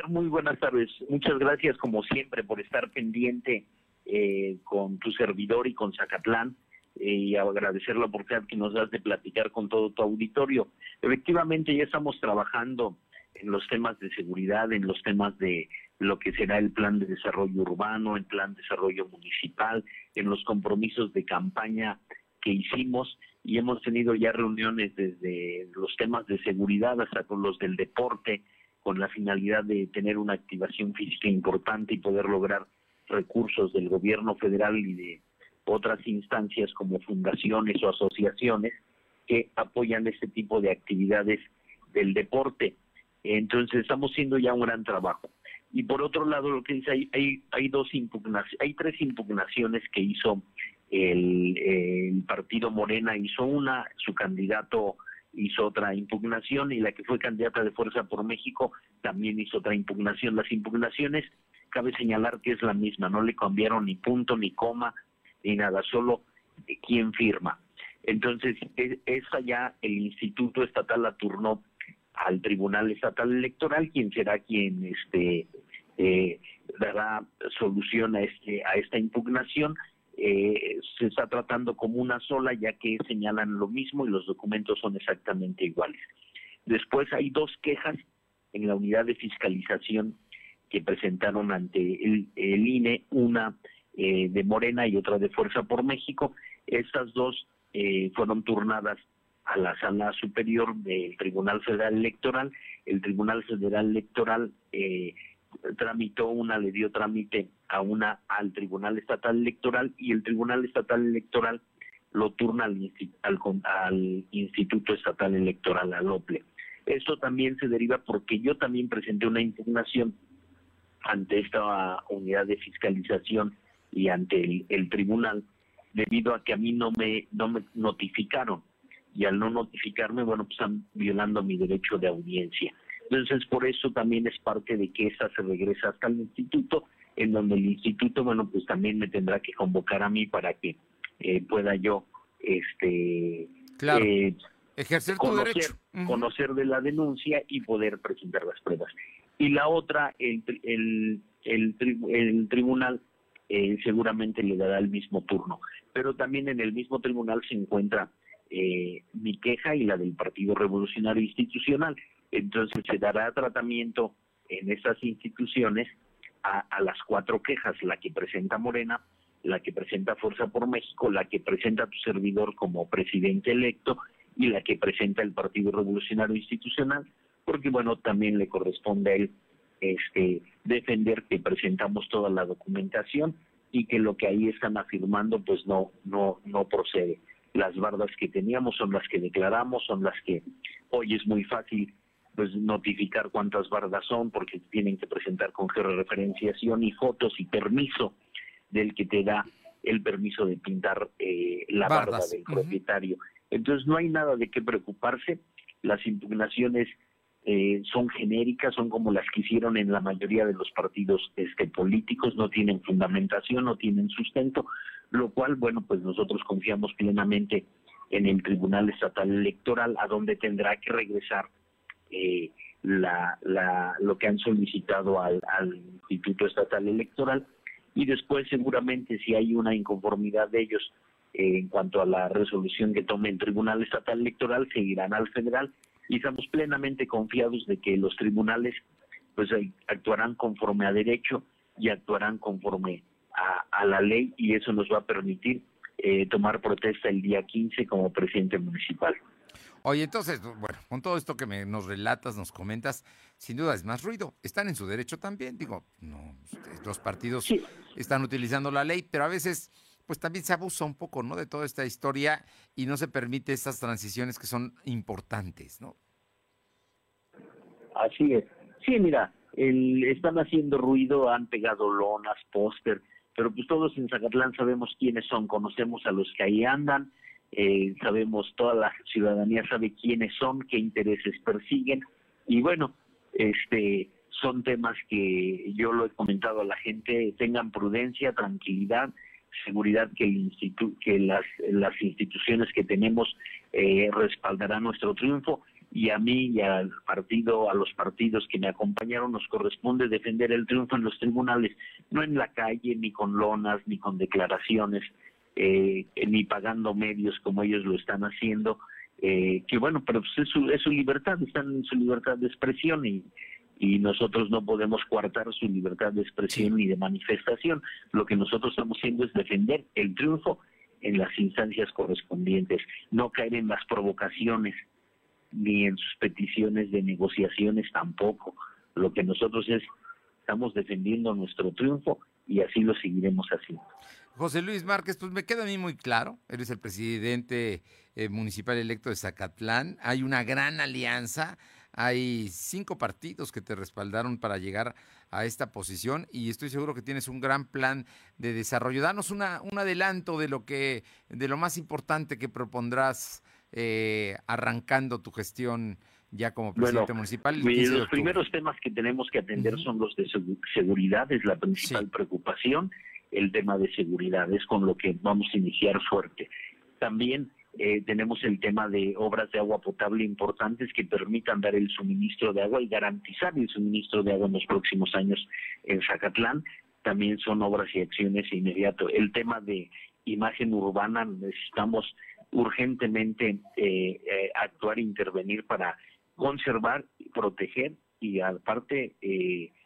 Muy buenas tardes. Muchas gracias como siempre por estar pendiente eh, con tu servidor y con Zacatlán eh, y agradecer la oportunidad que nos das de platicar con todo tu auditorio. Efectivamente ya estamos trabajando en los temas de seguridad, en los temas de lo que será el plan de desarrollo urbano, el plan de desarrollo municipal, en los compromisos de campaña que hicimos y hemos tenido ya reuniones desde los temas de seguridad hasta con los del deporte, con la finalidad de tener una activación física importante y poder lograr recursos del gobierno federal y de otras instancias como fundaciones o asociaciones que apoyan este tipo de actividades del deporte. Entonces estamos haciendo ya un gran trabajo. Y por otro lado, lo que dice, hay, hay, hay dos impugnaciones, hay tres impugnaciones que hizo el, partido Morena, hizo una, su candidato hizo otra impugnación y la que fue candidata de Fuerza por México también hizo otra impugnación. Las impugnaciones, cabe señalar que es la misma, no le cambiaron ni punto, ni coma, ni nada, solo quién firma. Entonces, e, esa ya el Instituto Estatal la turnó al Tribunal Estatal Electoral, quien será quien este eh, dará solución a este a esta impugnación. Eh, se está tratando como una sola, ya que señalan lo mismo y los documentos son exactamente iguales. Después hay dos quejas en la unidad de fiscalización que presentaron ante el, INE, una eh, de Morena y otra de Fuerza por México. Estas dos eh, fueron turnadas a la sala superior del Tribunal Federal Electoral. El Tribunal Federal Electoral eh, tramitó una, le dio trámite a una al Tribunal Estatal Electoral y el Tribunal Estatal Electoral lo turna al, al, Instituto Estatal Electoral, al OPLE. Esto también se deriva porque yo también presenté una impugnación ante esta unidad de fiscalización y ante el, tribunal debido a que a mí no me no me notificaron y al no notificarme, bueno, pues están violando mi derecho de audiencia. Entonces, por eso también es parte de que esa se regresa hasta el instituto, en donde el instituto, bueno, pues también me tendrá que convocar a mí para que eh, pueda yo, este, claro. Eh, ejercer conocer, tu derecho. conocer de la denuncia y poder presentar las pruebas. Y la otra, el, el, el, el tribunal eh, seguramente le dará el mismo turno. Pero también en el mismo tribunal se encuentra eh, mi queja y la del Partido Revolucionario Institucional. Entonces se dará tratamiento en esas instituciones a, las cuatro quejas, la que presenta Morena, la que presenta Fuerza por México, la que presenta tu servidor como presidente electo y la que presenta el Partido Revolucionario Institucional, porque bueno, también le corresponde a él este, defender que presentamos toda la documentación y que lo que ahí están afirmando pues no, no, no procede. Las bardas que teníamos son las que declaramos, son las que hoy es muy fácil pues notificar cuántas bardas son porque tienen que presentar con georreferenciación y fotos y permiso del que te da el permiso de pintar eh, la barda del propietario. Entonces no hay nada de qué preocuparse. Las impugnaciones eh, son genéricas, son como las que hicieron en la mayoría de los partidos este, políticos, no tienen fundamentación, no tienen sustento, lo cual, bueno, pues nosotros confiamos plenamente en el Tribunal Estatal Electoral, a donde tendrá que regresar eh, la, lo que han solicitado al, al Instituto Estatal Electoral. Y después seguramente si hay una inconformidad de ellos eh, en cuanto a la resolución que tome el Tribunal Estatal Electoral, seguirán al federal. Y estamos plenamente confiados de que los tribunales pues actuarán conforme a derecho y actuarán conforme a, la ley y eso nos va a permitir eh, tomar protesta el día 15 como presidente municipal. Oye, entonces, bueno, con todo esto que me, nos relatas, nos comentas, sin duda es más ruido. Están en su derecho también, digo, no, los partidos están utilizando la ley, pero a veces, pues también se abusa un poco, ¿no? De toda esta historia y no se permite estas transiciones que son importantes, ¿no? Así es. Sí, mira, el, están haciendo ruido, han pegado lonas, póster, pero pues todos en Zacatlán sabemos quiénes son, conocemos a los que ahí andan, eh, sabemos, toda la ciudadanía sabe quiénes son, qué intereses persiguen, y bueno, este son temas que yo lo he comentado a la gente, tengan prudencia, tranquilidad, seguridad que el instituto, que las, las instituciones que tenemos eh, respaldarán nuestro triunfo y a mí y al partido, a los partidos que me acompañaron nos corresponde defender el triunfo en los tribunales, no en la calle, ni con lonas, ni con declaraciones, eh, ni pagando medios como ellos lo están haciendo, eh, que bueno, pero pues es, su, es su libertad, están en su libertad de expresión y, y nosotros no podemos coartar su libertad de expresión ni de manifestación. Lo que nosotros estamos haciendo es defender el triunfo en las instancias correspondientes, no caer en las provocaciones ni en sus peticiones de negociaciones tampoco. Lo que nosotros es estamos defendiendo nuestro triunfo y así lo seguiremos haciendo. José Luis Márquez, pues me queda a mí muy claro, eres el presidente eh, municipal electo de Zacatlán, hay una gran alianza, hay cinco partidos que te respaldaron para llegar a esta posición y estoy seguro que tienes un gran plan de desarrollo. Danos una, un adelanto de lo que, de lo más importante que propondrás eh, arrancando tu gestión ya como presidente municipal. los primeros temas que tenemos que atender son los de seguridad, es la principal preocupación el tema de seguridad, es con lo que vamos a iniciar fuerte. También eh, tenemos el tema de obras de agua potable importantes que permitan dar el suministro de agua y garantizar el suministro de agua en los próximos años en Zacatlán. También son obras y acciones inmediato. El tema de imagen urbana, necesitamos urgentemente eh, eh, actuar e intervenir para conservar, proteger y aparte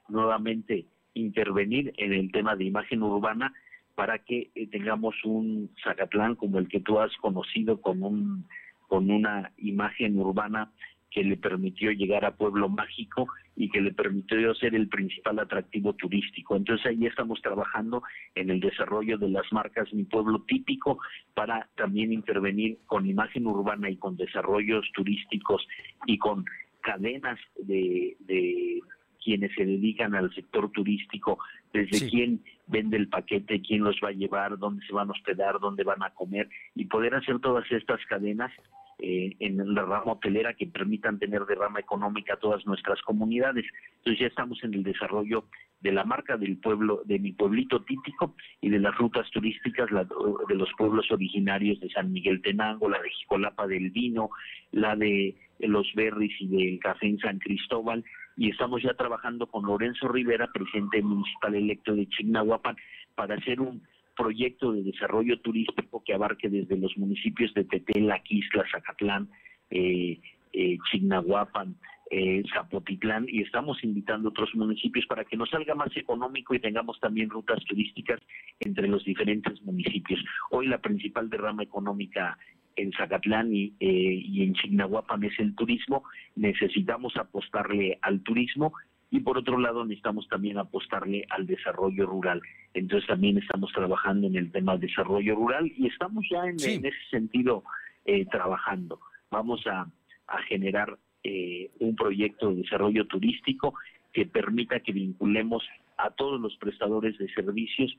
nuevamente intervenir en el tema de imagen urbana para que eh, tengamos un Zacatlán como el que tú has conocido con un con una imagen urbana que le permitió llegar a Pueblo Mágico y que le permitió ser el principal atractivo turístico. Entonces ahí estamos trabajando en el desarrollo de las marcas Mi Pueblo Típico para también intervenir con imagen urbana y con desarrollos turísticos y con cadenas de, de quienes se dedican al sector turístico, desde quién vende el paquete, quién los va a llevar, dónde se van a hospedar, dónde van a comer y poder hacer todas estas cadenas eh, en la rama hotelera que permitan tener de rama económica a todas nuestras comunidades. Entonces ya estamos en el desarrollo de la marca del pueblo, de mi pueblito típico y de las rutas turísticas de los pueblos originarios de San Miguel Tenango, la de Jicolapa del Vino, la de los Berris y del Café en San Cristóbal y estamos ya trabajando con Lorenzo Rivera, presidente municipal electo de Chignahuapan, para hacer un proyecto de desarrollo turístico que abarque desde los municipios de Tetela, Quisla, Zacatlán, eh, eh, Chignahuapan, eh, Zapotitlán y estamos invitando otros municipios para que nos salga más económico y tengamos también rutas turísticas entre los diferentes municipios. Hoy la principal derrama económica en Zacatlán y, eh, y en Chignahuapan es el turismo. Necesitamos apostarle al turismo y por otro lado necesitamos también apostarle al desarrollo rural. Entonces también estamos trabajando en el tema de desarrollo rural y estamos ya en, en ese sentido eh, trabajando. Vamos a, a generar eh, un proyecto de desarrollo turístico que permita que vinculemos a todos los prestadores de servicios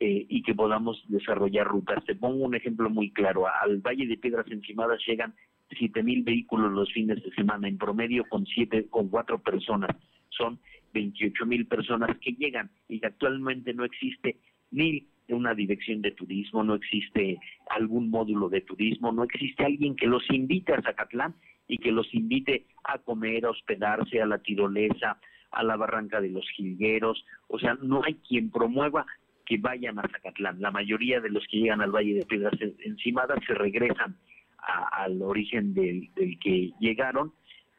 eh, y que podamos desarrollar rutas. Te pongo un ejemplo muy claro. Al Valle de Piedras Encimadas llegan siete mil vehículos los fines de semana, en promedio con siete, con cuatro personas. Son 28 mil personas que llegan y actualmente no existe ni una dirección de turismo, no existe algún módulo de turismo, no existe alguien que los invite a Zacatlán y que los invite a comer, a hospedarse a la tirolesa, a la barranca de los jilgueros, o sea, no hay quien promueva que vayan a Zacatlán. La mayoría de los que llegan al Valle de Piedras Encimadas se regresan al origen del, del que llegaron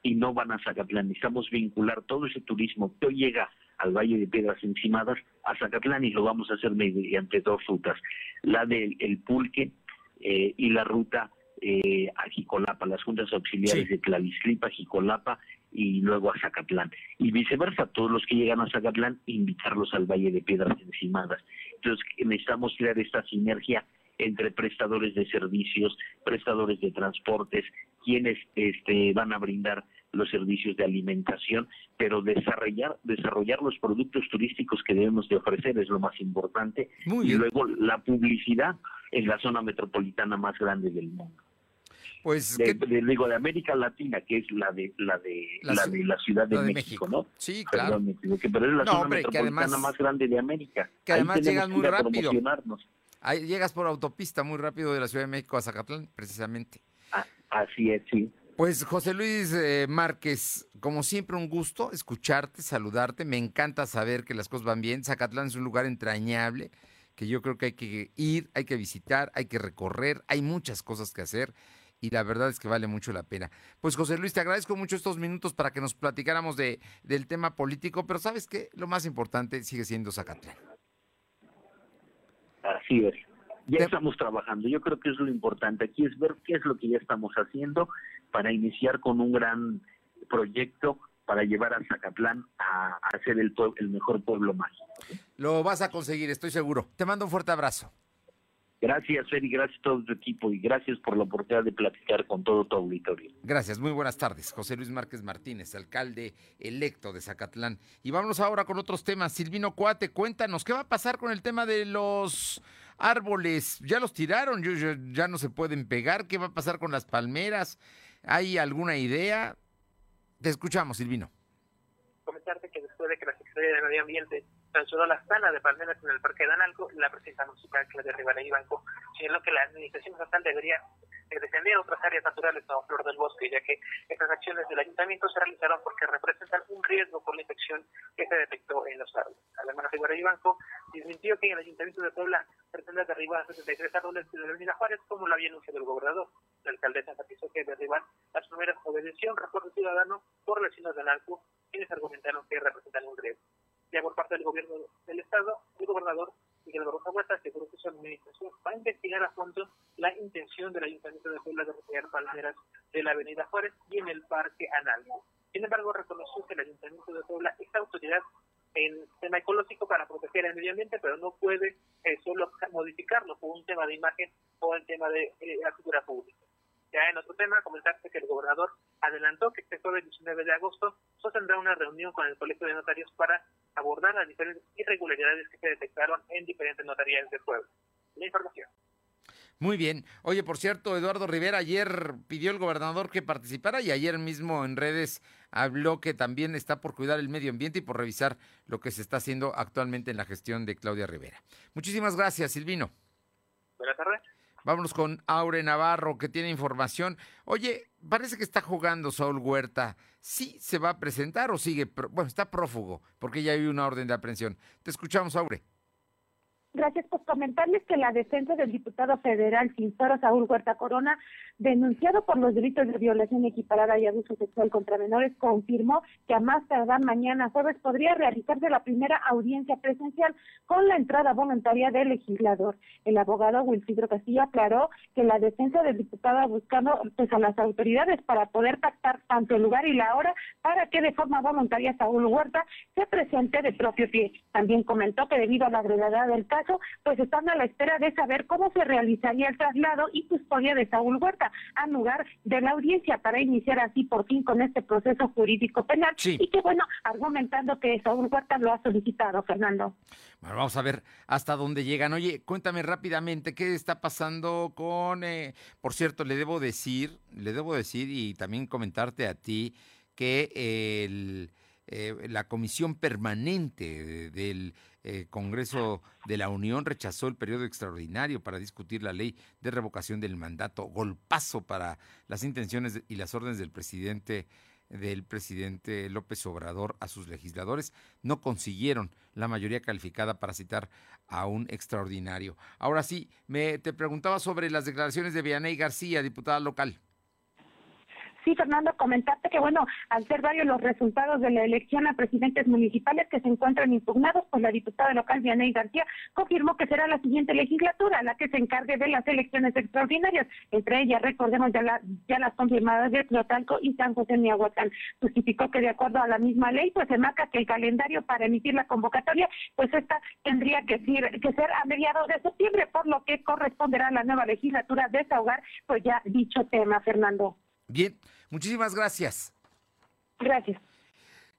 y no van a Zacatlán. Necesitamos vincular todo ese turismo que hoy llega al Valle de Piedras Encimadas a Zacatlán y lo vamos a hacer mediante dos rutas. La del el Pulque eh, y la ruta eh, a Jicolapa, las juntas auxiliares de Tlavislipa, Jicolapa y luego a Zacatlán. Y viceversa, todos los que llegan a Zacatlán, invitarlos al Valle de Piedras Encimadas. Entonces necesitamos crear esta sinergia entre prestadores de servicios, prestadores de transportes, quienes este, van a brindar los servicios de alimentación, pero desarrollar, desarrollar los productos turísticos que debemos de ofrecer es lo más importante. y luego la publicidad en la zona metropolitana más grande del mundo. Pues de, de- digo de América Latina, que es la de la de La de la Ciudad de, la de México, México. ¿no? Sí, Perdón, claro. me equivoqué, pero es la No, zona hombre, metropolitana además- más grande de América. que además que muy rápido. Ahí llegas por autopista muy rápido de la Ciudad de México a Zacatlán, precisamente. Así es, sí. Pues José Luis eh, Márquez, como siempre un gusto escucharte, saludarte. Me encanta saber que las cosas van bien. Zacatlán es un lugar entrañable que yo creo que hay que ir, hay que visitar, hay que recorrer, hay muchas cosas que hacer y la verdad es que vale mucho la pena. Pues José Luis, te agradezco mucho estos minutos para que nos platicáramos de, del tema político, pero sabes que lo más importante sigue siendo Zacatlán. Así es. Ya estamos trabajando. Yo creo que es lo importante. Aquí es ver qué es lo que ya estamos haciendo para iniciar con un gran proyecto para llevar a Zacatlán a, a ser el, el mejor pueblo mágico. Lo vas a conseguir, estoy seguro. Te mando un fuerte abrazo. Gracias, Feri, gracias a todo tu equipo y gracias por la oportunidad de platicar con todo tu auditorio. Gracias, muy buenas tardes. José Luis Márquez Martínez, alcalde electo de Zacatlán. Y vámonos ahora con otros temas. Silvino Cuate, cuéntanos, ¿qué va a pasar con el tema de los árboles? ¿Ya los tiraron? Yo- ¿Ya no se pueden pegar? ¿Qué va a pasar con las palmeras? ¿Hay alguna idea? Te escuchamos, Silvino. comentarte que después de que la Secretaría de Medio Ambiente sancionó la sana de palmeras en el Parque de Analco, la presidenta municipal Claudia Rivera Ibanco señaló que la administración estatal debería eh, defender otras áreas naturales como Flor del Bosque, ya que estas acciones del ayuntamiento se realizaron porque representan un riesgo por la infección que se detectó en los árboles. Además, Rivera Ibanco desmintió que el ayuntamiento de Puebla pretende derribar 73 árboles de la Avenida Juárez, como lo había anunciado el gobernador. La alcaldesa enfatizó que derribar las primeras obedeció un reporte ciudadano por vecinos de Analco, quienes argumentaron que representan un riesgo. Ya por parte del gobierno del Estado, el gobernador Miguel Barroso Huerta aseguró que su administración va a investigar a fondo la intención del Ayuntamiento de Puebla de retirar palmeras de la Avenida Juárez y en el Parque Analco. Sin embargo, reconoció que el Ayuntamiento de Puebla es autoridad en tema ecológico para proteger el medio ambiente, pero no puede eh, solo modificarlo por un tema de imagen o el tema de eh, la figura pública. Ya en otro tema, comentarte que el gobernador adelantó que este jueves 19 de agosto sostendrá una reunión con el Colegio de Notarios para abordar las diferentes irregularidades que se detectaron en diferentes notarías del pueblo. La información. Muy bien. Oye, por cierto, Eduardo Rivera ayer pidió el gobernador que participara y ayer mismo en redes habló que también está por cuidar el medio ambiente y por revisar lo que se está haciendo actualmente en la gestión de Claudia Rivera. Muchísimas gracias, Silvino. Buenas tardes. Vámonos con Aure Navarro, que tiene información. Oye, parece que está jugando Saúl Huerta. ¿Sí se va a presentar o sigue? Bueno, está prófugo, porque ya hay una orden de aprehensión. Te escuchamos, Aure. Gracias por comentarles que la defensa del diputado federal Sinsoro Saúl Huerta Corona, denunciado por los delitos de violación equiparada y abuso sexual contra menores, confirmó que a más tardar mañana jueves podría realizarse la primera audiencia presencial con la entrada voluntaria del legislador. El abogado Wilfrido Castillo aclaró que la defensa del diputado ha buscado pues, a las autoridades para poder pactar tanto el lugar y la hora para que de forma voluntaria Saúl Huerta se presente de propio pie. También comentó que debido a la gravedad del caso, pues están a la espera de saber cómo se realizaría el traslado y custodia de Saúl Huerta al lugar de la audiencia para iniciar así por fin con este proceso jurídico penal. Y que bueno, argumentando que Saúl Huerta lo ha solicitado, Fernando. Bueno, vamos a ver hasta dónde llegan. Oye, cuéntame rápidamente qué está pasando con, eh, por cierto, le debo decir, le debo decir y también comentarte a ti que el eh, la comisión permanente del eh, Congreso de la Unión rechazó el periodo extraordinario para discutir la ley de revocación del mandato, golpazo para las intenciones y las órdenes del presidente del presidente López Obrador a sus legisladores, no consiguieron la mayoría calificada para citar a un extraordinario. Ahora sí, me te preguntaba sobre las declaraciones de Vianey García, diputada local. Sí, Fernando, comentarte que, bueno, al ser varios los resultados de la elección a presidentes municipales que se encuentran impugnados, pues la diputada local Vianey García confirmó que será la siguiente legislatura la que se encargue de las elecciones extraordinarias, entre ellas, recordemos, ya, la, ya las confirmadas de Tlotalco y San José Miahuacán. Justificó que de acuerdo a la misma ley, pues se marca que el calendario para emitir la convocatoria, pues esta tendría que ser, que ser a mediados de septiembre, por lo que corresponderá a la nueva legislatura desahogar, pues ya dicho tema, Fernando. Bien, muchísimas gracias. Gracias.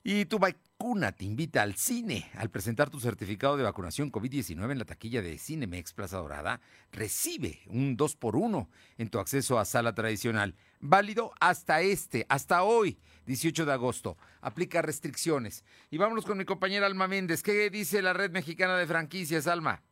Y tu vacuna te invita al cine. Al presentar tu certificado de vacunación COVID-19 en la taquilla de Cinemex Plaza Dorada, recibe un 2 por 1 en tu acceso a sala tradicional. Válido hasta este, hasta hoy, 18 de agosto. Aplica restricciones. Y vámonos con mi compañera Alma Méndez. ¿Qué dice la red mexicana de franquicias, Alma?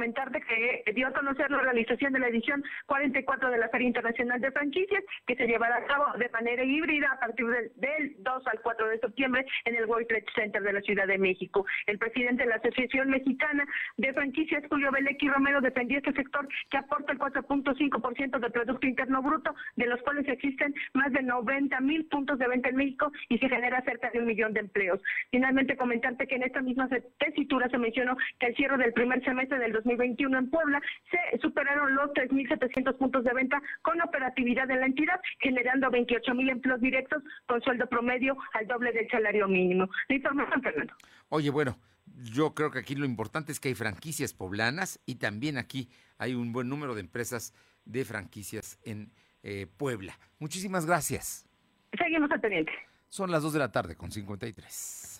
Comentarte que dio a conocer la realización de la edición 44 de la Feria Internacional de Franquicias, que se llevará a cabo de manera híbrida a partir del, 2 al 4 de septiembre en el World Trade Center de la Ciudad de México. El presidente de la Asociación Mexicana de Franquicias, Julio Belequi Romero, defendió este sector que aporta el 4.5% del Producto Interno Bruto, de los cuales existen más de 90 mil puntos de venta en México y se genera cerca de un millón de empleos. Finalmente, comentarte que en esta misma tesitura se mencionó que el cierre del primer semestre del 2021 en Puebla se superaron los 3.700 puntos de venta con operatividad de la entidad, generando 28.000 empleos directos con sueldo promedio al doble del salario mínimo. La información, Fernando. Oye, bueno, yo creo que aquí lo importante es que hay franquicias poblanas y también aquí hay un buen número de empresas de franquicias en eh, Puebla. Muchísimas gracias. Seguimos al pendiente. Son las 2 de la tarde con 53.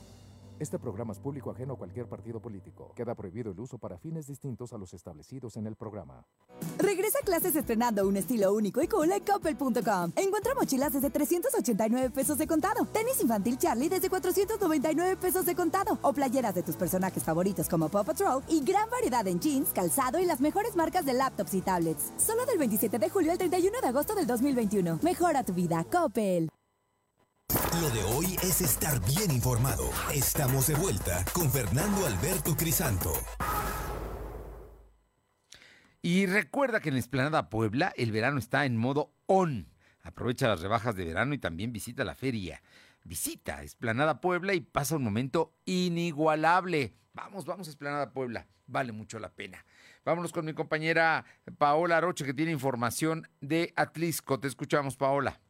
Este programa es público ajeno a cualquier partido político. Queda prohibido el uso para fines distintos a los establecidos en el programa. Regresa a clases estrenando un estilo único y cool en Coppel.com. Encuentra mochilas desde 389 pesos de contado, tenis infantil Charlie desde 499 pesos de contado o playeras de tus personajes favoritos como Paw Patrol y gran variedad en jeans, calzado y las mejores marcas de laptops y tablets. Solo del 27 de julio al 31 de agosto del 2021. Mejora tu vida, Coppel. Lo de hoy es estar bien informado. Estamos de vuelta con Fernando Alberto Crisanto. Y recuerda que en la Esplanada Puebla el verano está en modo on. Aprovecha las rebajas de verano y también visita la feria. Visita Esplanada Puebla y pasa un momento inigualable. Vamos, vamos a Esplanada Puebla. Vale mucho la pena. Vámonos con mi compañera Paola Roche, que tiene información de Atlisco. Te escuchamos, Paola.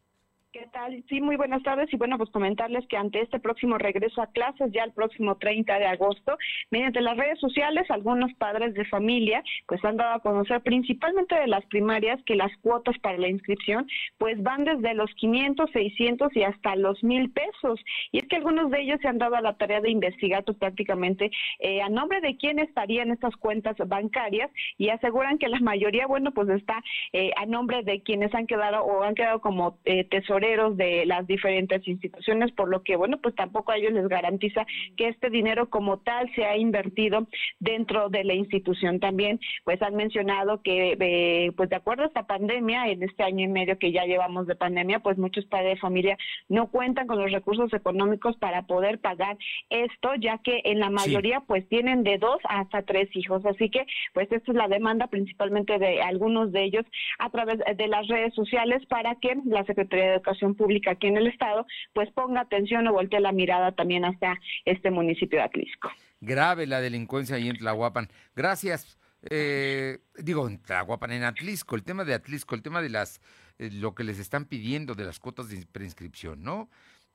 ¿Qué tal? Sí, muy buenas tardes y bueno, pues comentarles que ante este próximo regreso a clases, ya el próximo 30 de agosto, mediante las redes sociales, algunos padres de familia pues han dado a conocer principalmente de las primarias que las cuotas para la inscripción pues van desde los 500, 600 y hasta los mil pesos. Y es que algunos de ellos se han dado a la tarea de investigar pues, prácticamente eh, a nombre de quién estarían estas cuentas bancarias y aseguran que la mayoría, bueno, pues está eh, a nombre de quienes han quedado o han quedado como eh, tesoreros de las diferentes instituciones, por lo que, bueno, pues tampoco a ellos les garantiza que este dinero como tal se ha invertido dentro de la institución. También, pues han mencionado que, eh, pues de acuerdo a esta pandemia, en este año y medio que ya llevamos de pandemia, pues muchos padres de familia no cuentan con los recursos económicos para poder pagar esto, ya que en la mayoría, pues tienen de dos hasta tres hijos. Así que, pues esta es la demanda principalmente de algunos de ellos a través de las redes sociales para que la Secretaría de Educación pública aquí en el estado, pues ponga atención o voltee la mirada también hasta este municipio de Atlisco. Grave la delincuencia ahí en Tlahuapan. Gracias. Eh, digo, en Tlahuapan, en Atlisco, el tema de Atlisco, el tema de las eh, lo que les están pidiendo de las cuotas de preinscripción, ¿no?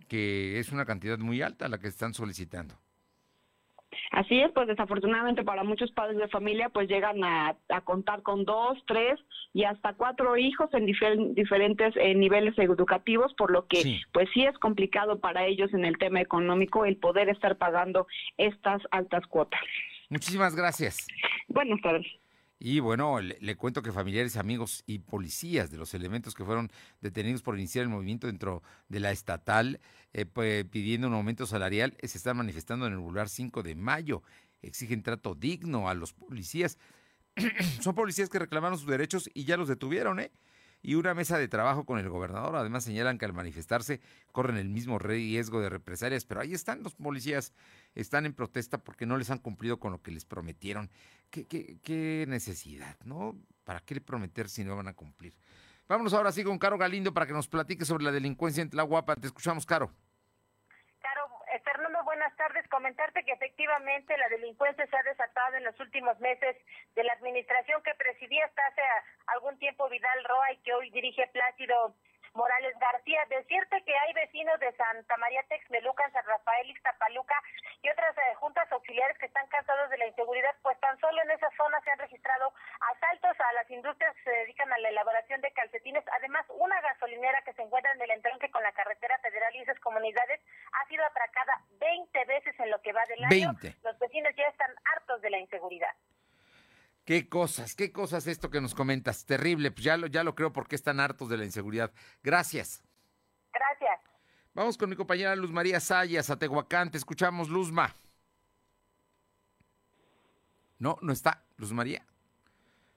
Que es una cantidad muy alta la que están solicitando. Así es, pues desafortunadamente para muchos padres de familia pues llegan a, contar con dos, tres y hasta cuatro hijos en diferentes eh, niveles educativos, por lo que pues sí es complicado para ellos en el tema económico el poder estar pagando estas altas cuotas. Muchísimas gracias. Buenas tardes. Y bueno, le, cuento que familiares, amigos y policías de los elementos que fueron detenidos por iniciar el movimiento dentro de la estatal eh, pues, pidiendo un aumento salarial eh, se están manifestando en el Boulevard 5 de Mayo. Exigen trato digno a los policías. Son policías que reclamaron sus derechos y ya los detuvieron, ¿eh? y una mesa de trabajo con el gobernador. Además señalan que al manifestarse corren el mismo riesgo de represalias, pero ahí están los policías, están en protesta porque no les han cumplido con lo que les prometieron. ¿Qué, qué, qué necesidad, no? ¿Para qué le prometer si no van a cumplir? Vámonos ahora sí con Caro Galindo para que nos platique sobre la delincuencia en Tlahuapa. Te escuchamos, Caro buenas tardes. Comentarte que efectivamente la delincuencia se ha desatado en los últimos meses de la administración que presidía hasta hace algún tiempo Vidal Roa y que hoy dirige Plácido Morales García. Decirte que hay vecinos de Santa María Texmelucan, San Rafael, Ixtapaluca y otras eh, juntas auxiliares que están cansados de la inseguridad, pues tan solo en esa zona se han registrado asaltos a las industrias que se dedican a la elaboración de calcetines. Además, una gasolinera que se encuentra en el entronque con la carretera federal y esas comunidades ha sido atracada 20 veces en lo que va del año. Los vecinos ya están hartos de la inseguridad. Qué cosas, qué cosas esto que nos comentas. Terrible, pues ya lo, ya lo creo porque están hartos de la inseguridad. Gracias. Gracias. Vamos con mi compañera Luz María Sayas a Tehuacán. Te escuchamos, Luzma. No, no está, Luz María.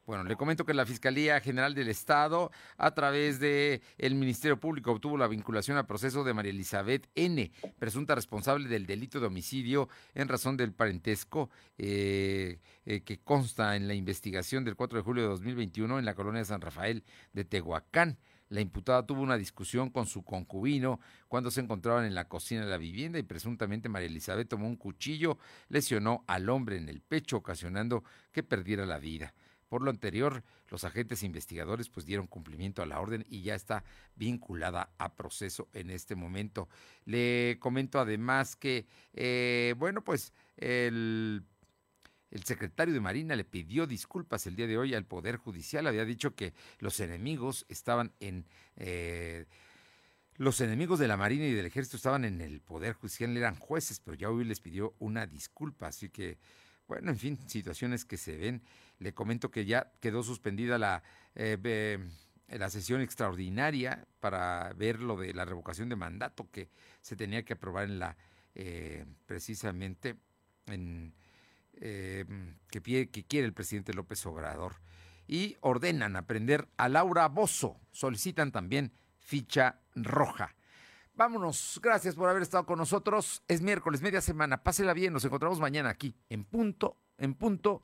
Bueno, le comento que la Fiscalía General del Estado, a través de el Ministerio Público, obtuvo la vinculación al proceso de María Elizabeth N., presunta responsable del delito de homicidio en razón del parentesco eh, eh, que consta en la investigación del 4 de julio de 2021 en la colonia San Rafael de Tehuacán. La imputada tuvo una discusión con su concubino cuando se encontraban en la cocina de la vivienda y presuntamente María Elizabeth tomó un cuchillo, lesionó al hombre en el pecho, ocasionando que perdiera la vida. Por lo anterior, los agentes investigadores pues dieron cumplimiento a la orden y ya está vinculada a proceso en este momento. Le comento además que, eh, bueno, pues el, el secretario de Marina le pidió disculpas el día de hoy al Poder Judicial. Había dicho que los enemigos estaban en... Eh, los enemigos de la Marina y del Ejército estaban en el Poder Judicial, eran jueces, pero ya hoy les pidió una disculpa. Así que, bueno, en fin, situaciones que se ven le comento que ya quedó suspendida la, eh, la sesión extraordinaria para ver lo de la revocación de mandato que se tenía que aprobar en la, eh, precisamente, en, eh, que, que quiere el presidente López Obrador. Y ordenan aprender a Laura Bozo. Solicitan también ficha roja. Vámonos, gracias por haber estado con nosotros. Es miércoles, media semana. Pásela bien, nos encontramos mañana aquí, en punto, en punto